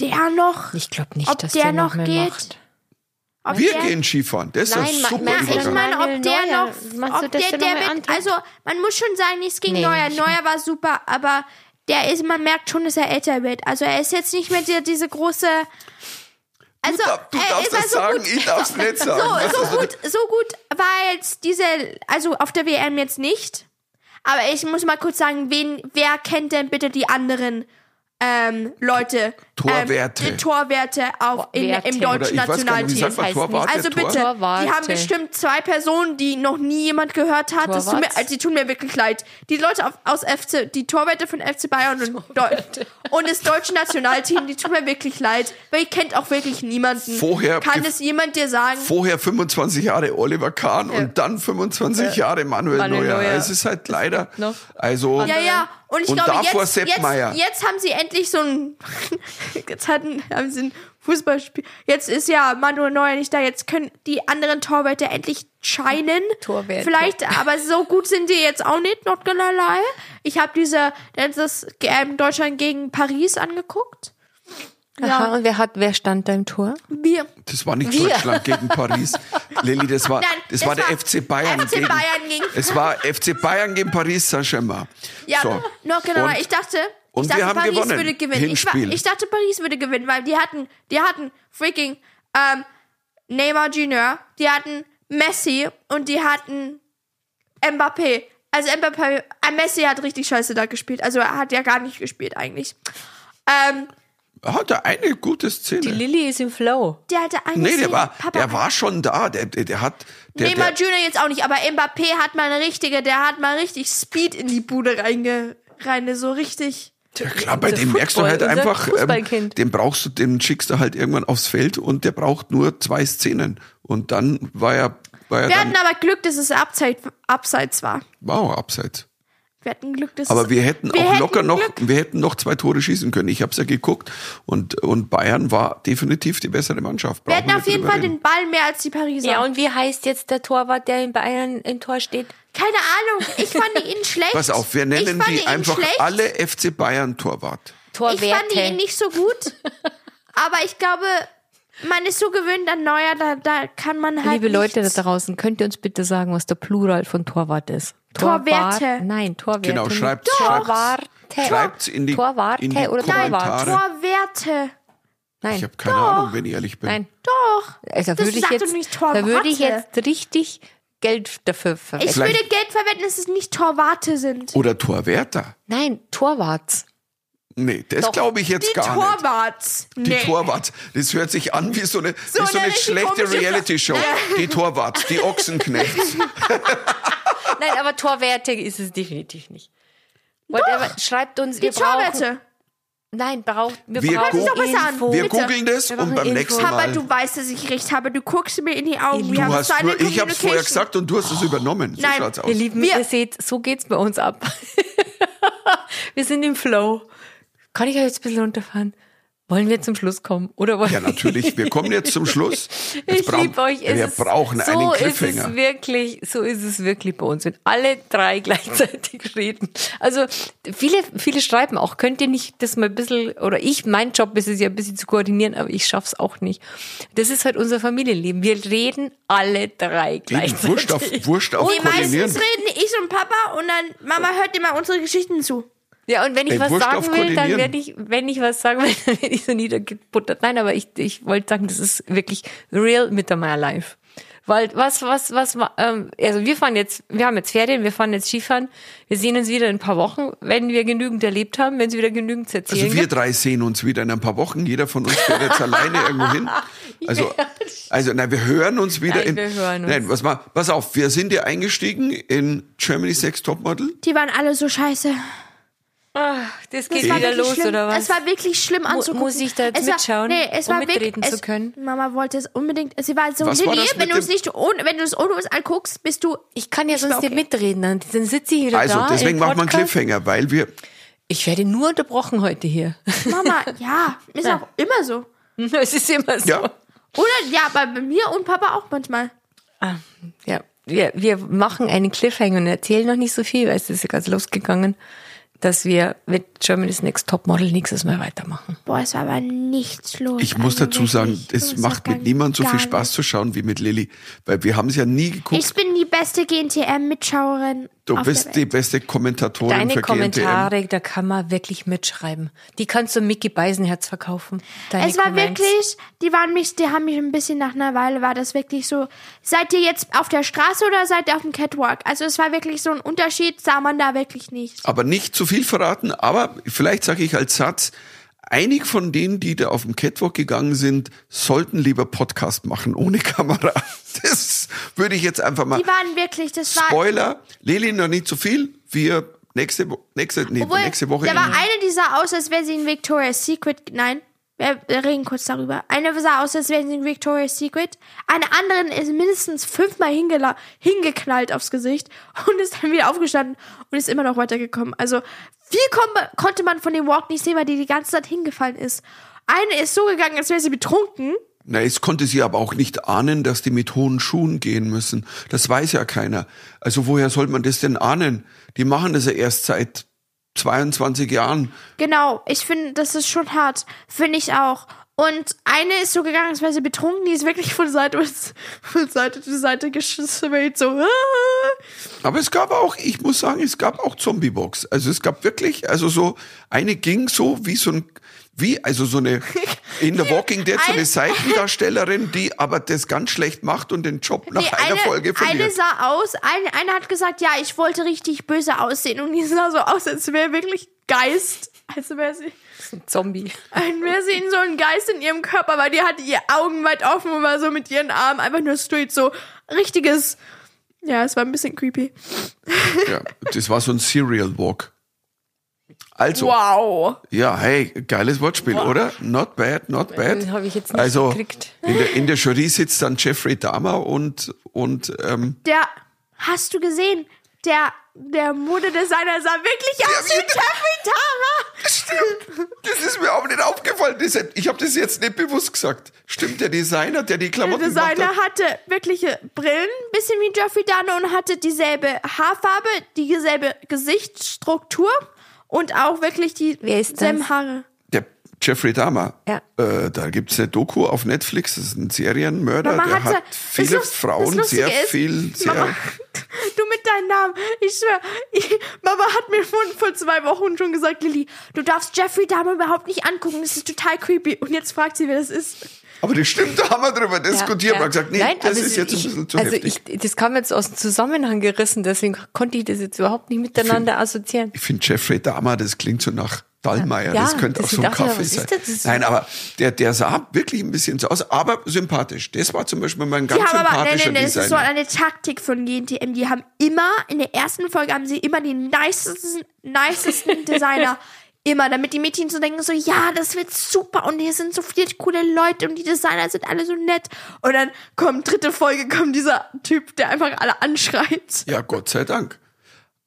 Der noch? Ich glaube nicht, Ob dass der der, noch mehr geht? macht. Ob Wir der, gehen Skifahren. Das ist Nein, ein ma- super du, Ich meine, ob der Neuer- noch, ob der, der der noch antritt? also man muss schon sagen, nichts gegen Nee, Neuer. Neuer war super, aber der ist, man merkt schon, dass er älter wird. Also er ist jetzt nicht mehr die, diese große, also Du, du er darfst das also sagen, gut. ich darf es nicht sagen. So, so gut, so gut war jetzt diese, also auf der WM jetzt nicht. Aber ich muss mal kurz sagen, wen, wer kennt denn bitte die anderen ähm, Leute? Torwerte. Ähm, die Torwerte auf, in, im deutschen nicht, Nationalteam. man Torwart? Also bitte, Torwarte. die haben bestimmt zwei Personen, die noch nie jemand gehört hat. Das tut mir, also die tun mir wirklich leid. Die Leute auf, aus FC, die Torwärter von FC Bayern und, und das deutsche Nationalteam, die tun mir wirklich leid, weil ihr kennt auch wirklich niemanden. Vorher Kann es jemand dir sagen? Vorher 25 Jahre Oliver Kahn und dann 25 Jahre Manuel, Manuel Neuer. Neuer. Es ist halt leider, Noch. also, Ja, ja. Und ich Und glaube, davor jetzt, Sepp jetzt, Meier. jetzt haben sie endlich so ein, jetzt hatten, haben sie ein Fußballspiel. Jetzt ist ja Manuel Neuer nicht da. Jetzt können die anderen Torwärter endlich scheinen. Torwärter. Vielleicht, aber so gut sind die jetzt auch nicht, not gonna lie. Ich habe diese, das ähm, Deutschland gegen Paris angeguckt. Aha, und wer hat, wer stand da im Tor? Wir. das war nicht Wir. Deutschland gegen Paris. Lilly, das war, Nein, das, das war der war FC Bayern FC gegen, Bayern gegen- es war FC Bayern gegen Paris Saint-Germain. Ja, so. noch genau. Und- ich dachte, und ich dachte, wir haben Paris gewonnen. würde gewinnen. Ich, war, ich dachte, Paris würde gewinnen, weil die hatten, die hatten freaking ähm, Neymar Junior, die hatten Messi und die hatten Mbappé. Also Mbappé, äh, Messi hat richtig scheiße da gespielt. Also er hat ja gar nicht gespielt eigentlich. Ähm, Er hatte eine gute Szene. Die Lilly ist im Flow. der hatte eine nee, der Szene. war, Papa, der war schon da. Der, der, der hat, der, Neymar der, Junior jetzt auch nicht, aber Mbappé hat mal eine richtige, der hat mal richtig Speed in die Bude reinge, rein, so richtig. Ja klar, bei dem merkst du halt Football, einfach, ähm, den brauchst du, den schickst du halt irgendwann aufs Feld und der braucht nur zwei Szenen. Und dann war er war ja Wir dann, hatten aber Glück, dass es abseits, abseits war. wow, abseits. Wir hatten Glück, dass Aber wir hätten wir auch hätten locker noch, wir hätten noch zwei Tore schießen können. Ich habe es ja geguckt und, und Bayern war definitiv die bessere Mannschaft. Wir Brauchen hatten auf nicht jeden Fall reden. den Ball mehr als die Pariser. Ja, und wie heißt jetzt der Torwart, der in Bayern im Tor steht? Keine Ahnung, ich fand ihn schlecht. Pass auf, wir nennen die ihn einfach schlecht. alle FC Bayern Torwart. Ich fand Torwerte. ihn nicht so gut, aber ich glaube, man ist so gewöhnt an Neuer, da, da kann man halt Liebe Leute da draußen, könnt ihr uns bitte sagen, was der Plural von Torwart ist? Torwerte. Torwart- Nein, Torwerte. Genau, schreibt- Torwarte. Schreibt's in die- Torwarte in die oder Nein, Torwart? Kommentare. Torwerte. Nein. Ich habe keine Ahnung, wenn ich ehrlich bin. Nein. Doch. Also, da Das würde ich sagt jetzt, doch da würde ich jetzt richtig Geld dafür Ich verwenden. Vielleicht- würde Geld verwenden, dass es nicht Torwarte sind. Oder Torwärter. Nein, Torwarts. Nee, das Doch. glaube ich jetzt Die gar nicht. Torwarts. Die Nee. Torwarts. Das hört sich an wie so eine, So wie so eine schlechte Reality-Show. Die Torwarts, die Ochsenknechts. Nein, aber Torwerte ist es definitiv nicht. Whatever, schreibt uns, Die wir brauchen, Torwerte. Nein, braucht, wir, Wir brauchen doch besser an. Wir googeln das Wir und beim Info. nächsten Aber Mal. du weißt, dass ich recht habe. Du guckst mir in die Augen. Du Wir Du haben hast so nur, ich habe es vorher gesagt und du hast es übernommen. So Nein. Ihr Lieben, Wir- ihr seht, so geht's bei uns ab. wir sind im Flow. Kann ich euch jetzt ein bisschen runterfahren? Wollen wir zum Schluss kommen? Oder wollen Ja, natürlich. Wir kommen jetzt zum Schluss. Jetzt Ich brauchen- liebe euch. Es Wir ist- brauchen so einen ist Cliffhanger. es wirklich, so ist es wirklich bei uns, wenn alle drei gleichzeitig reden. Also viele, viele schreiben auch, könnt ihr nicht das mal ein bisschen, oder ich, mein Job ist es ja ein bisschen zu koordinieren, aber ich schaff's auch nicht. Das ist halt unser Familienleben. Wir reden alle drei Eben, gleichzeitig. Wurscht auf, Wurscht auf Nee, Koordinieren. meistens reden ich und Papa und dann Mama hört immer unsere Geschichten zu. Ja, und wenn ich Ey, was sagen will, dann werde ich, wenn ich was sagen will, dann werde ich so niedergebuttert. Nein, aber ich, ich wollte sagen, das ist wirklich real Mittermeier live. Weil was, was, was, ähm, also wir fahren jetzt, wir haben jetzt Ferien, wir fahren jetzt Skifahren, wir sehen uns wieder in ein paar Wochen, wenn wir genügend erlebt haben, wenn es wieder genügend zu erzählen Also wir gibt. drei sehen uns wieder in ein paar Wochen. Jeder von uns fährt jetzt alleine irgendwo hin. Also, also nein, wir hören uns wieder Nein, in. wir hören uns. Nein, was mal, pass auf, wir sind ja eingestiegen in Germany's Next Topmodel. Die waren alle so scheiße. Ach, das geht Es war wieder wirklich los, schlimm. oder was? Es war wirklich schlimm anzugucken. muss ich da jetzt es war, mitschauen, nee, es um war mitreden wirklich, zu es, können? Mama wollte es unbedingt. Sie war so, Was war Lilly, das mit wenn du es nicht ohne, wenn du es ohne uns anguckst, bist du. ich kann ja Ich sonst war nicht okay. mitreden, dann dann sitze ich wieder Also, da. deswegen im machen wir einen. Cliffhanger, weil wir, Ich werde nur unterbrochen heute hier. Mama, ja, ist Ja. auch immer so. es ist immer so. ja, Oder ja, bei mir und Papa auch manchmal. Ah, ja, wir, wir machen einen Cliffhanger und erzählen noch nicht so viel, weil es ist ja ganz losgegangen, dass wir mit Germany's Next Topmodel nächstes Mal weitermachen. Boah, es war aber nichts los. ich muss Also dazu sagen, es macht mit niemandem so viel Spaß zu schauen wie mit Lilly. Weil wir haben es ja nie geguckt. Ich bin die beste GNTM-Mitschauerin. du auf der bist Welt. die beste Kommentatorin Deine für GNTM. Kommentare, da kann man wirklich mitschreiben. Die kannst du Mickey Beisenherz verkaufen. Deine Es war Comments. wirklich, die waren mich, die haben mich ein bisschen nach einer Weile war das wirklich so. Seid ihr jetzt auf der Straße oder seid ihr auf dem Catwalk? Also es war wirklich so ein Unterschied, sah man da wirklich nicht. aber nicht zu viel verraten, aber vielleicht sage ich als Satz, einig von denen, die da auf dem Catwalk gegangen sind, sollten lieber Podcast machen ohne Kamera. Das würde ich jetzt einfach mal. Die waren wirklich, das war. Spoiler, Lili noch nicht zu viel. Wir nächste, nächste, nee, Obwohl, nächste Woche. Da war in- eine, die sah aus, als wäre sie in Victoria's Secret. Nein, wir, reden kurz darüber. Eine sah aus, als wäre sie in Victoria's Secret. Eine andere ist mindestens fünfmal hingeknallt aufs Gesicht und ist dann wieder aufgestanden und ist immer noch weitergekommen. Also viel kon konnte man von dem Walk nicht sehen, weil die die ganze Zeit hingefallen ist. Eine ist so gegangen, als wäre sie betrunken. Na, es konnte sie aber auch nicht ahnen, dass die mit hohen Schuhen gehen müssen. Das weiß ja keiner. Also woher soll man das denn ahnen? Die machen das ja erst seit 22 Jahren. Genau, ich finde, das ist schon hart. Finde ich auch. Und eine ist so gegangen, als wäre sie betrunken, die ist wirklich von Seite, von Seite zu Seite geschissen, so. ah. Aber es gab auch, ich muss sagen, es gab auch Zombie-Box. Also es gab wirklich, also so, eine ging so wie so ein, wie, also so eine, in The Walking Dead, so eine Ein- Seitendarstellerin, die aber das ganz schlecht macht und den Job nach Nee, einer eine, Folge eine verliert. sah aus, eine, eine hat gesagt, ja, ich wollte richtig böse aussehen. Und die sah so aus, als wäre wirklich Geist. Als wäre sie, Ein Zombie. als wäre sie in so ein Geist in ihrem Körper, weil die hatte ihre Augen weit offen und war so mit ihren Armen einfach nur straight so richtiges. Ja, es war ein bisschen creepy. Ja, das war so ein Serial Walk. Also, Wow. ja, hey, geiles Wortspiel, oder? Not bad, not bad. Den hab ich jetzt nicht also, gekriegt. In der, in der Jury sitzt dann Jeffrey Dahmer und, und ähm, Der, hast du gesehen? Der, der Modedesigner sah wirklich aus wie der- Jeffrey Dahmer. Stimmt. Das ist mir aber nicht aufgefallen. Ich habe das jetzt nicht bewusst gesagt. Stimmt, der Designer, der die Der Klamotten gemacht Designer hat. hatte wirkliche Brillen, bisschen wie Jeffrey Dahmer und hatte dieselbe Haarfarbe, dieselbe Gesichtsstruktur und auch wirklich die Wer ist das? selben Haare. Der Jeffrey Dahmer. Ja. Äh, da gibt's eine Doku auf Netflix. Das ist ein Serienmörder. Mama der hatte, hat viele das Lust- Frauen, das sehr ist, viel, sehr. Mama, du mit deinem Namen, ich schwör, ich, Mama hat mir vor, vor zwei Wochen schon gesagt, Lilly, du darfst Jeffrey Dahmer überhaupt nicht angucken, das ist total creepy. Und jetzt fragt sie, wer das ist. Aber das stimmt, da haben wir drüber diskutiert. Man hat gesagt, nee, Nein, das aber ist jetzt ich, ein bisschen zu also heftig. Ich, das kam jetzt aus dem Zusammenhang gerissen, deswegen konnte ich das jetzt überhaupt nicht miteinander assoziieren. Ich finde Jeffrey Dahmer, das klingt so nach Dallmayr. Ja, das könnte auch so ein ich, Kaffee sein. das? Das Nein, aber der, der sah wirklich ein bisschen so aus, aber sympathisch. Das war zum Beispiel mein Die ganz haben aber, nein, sympathischer nein, nein, das ist so eine Taktik von GNTM. Die haben immer, in der ersten Folge haben sie immer die nicesten, nicesten Designer. Immer, damit die Mädchen so denken, so, ja, das wird super und hier sind so viele coole Leute und die Designer sind alle so nett. Und dann kommt dritte Folge, kommt dieser Typ, der einfach alle anschreit. Ja, Gott sei Dank.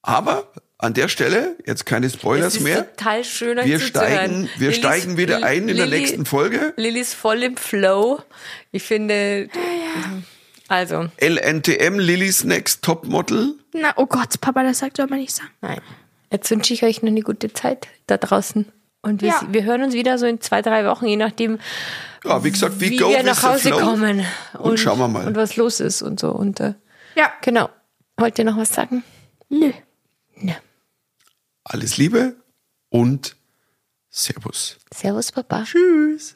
Aber an der Stelle, jetzt keine Spoilers Es ist mehr. total schön, Wir steigen, wir Lillys- steigen wieder ein in der Lilly- nächsten Folge. Lilly ist voll im Flow. Ich finde, also, LNTM, Lillys Next Topmodel. Na, oh Gott, Papa, das sagt soll man nicht sagen. nein. Jetzt wünsche ich euch noch eine gute Zeit da draußen. Und wir, Ja. wir hören uns wieder so in zwei, drei Wochen, je nachdem, Ja, wie gesagt, wie, wie wir nach Hause kommen. Und schauen wir mal. Und was los ist und so. Und äh, Ja. genau. Wollt ihr noch was sagen? Nö. Ja. Alles Liebe und Servus. Servus, Papa. Tschüss.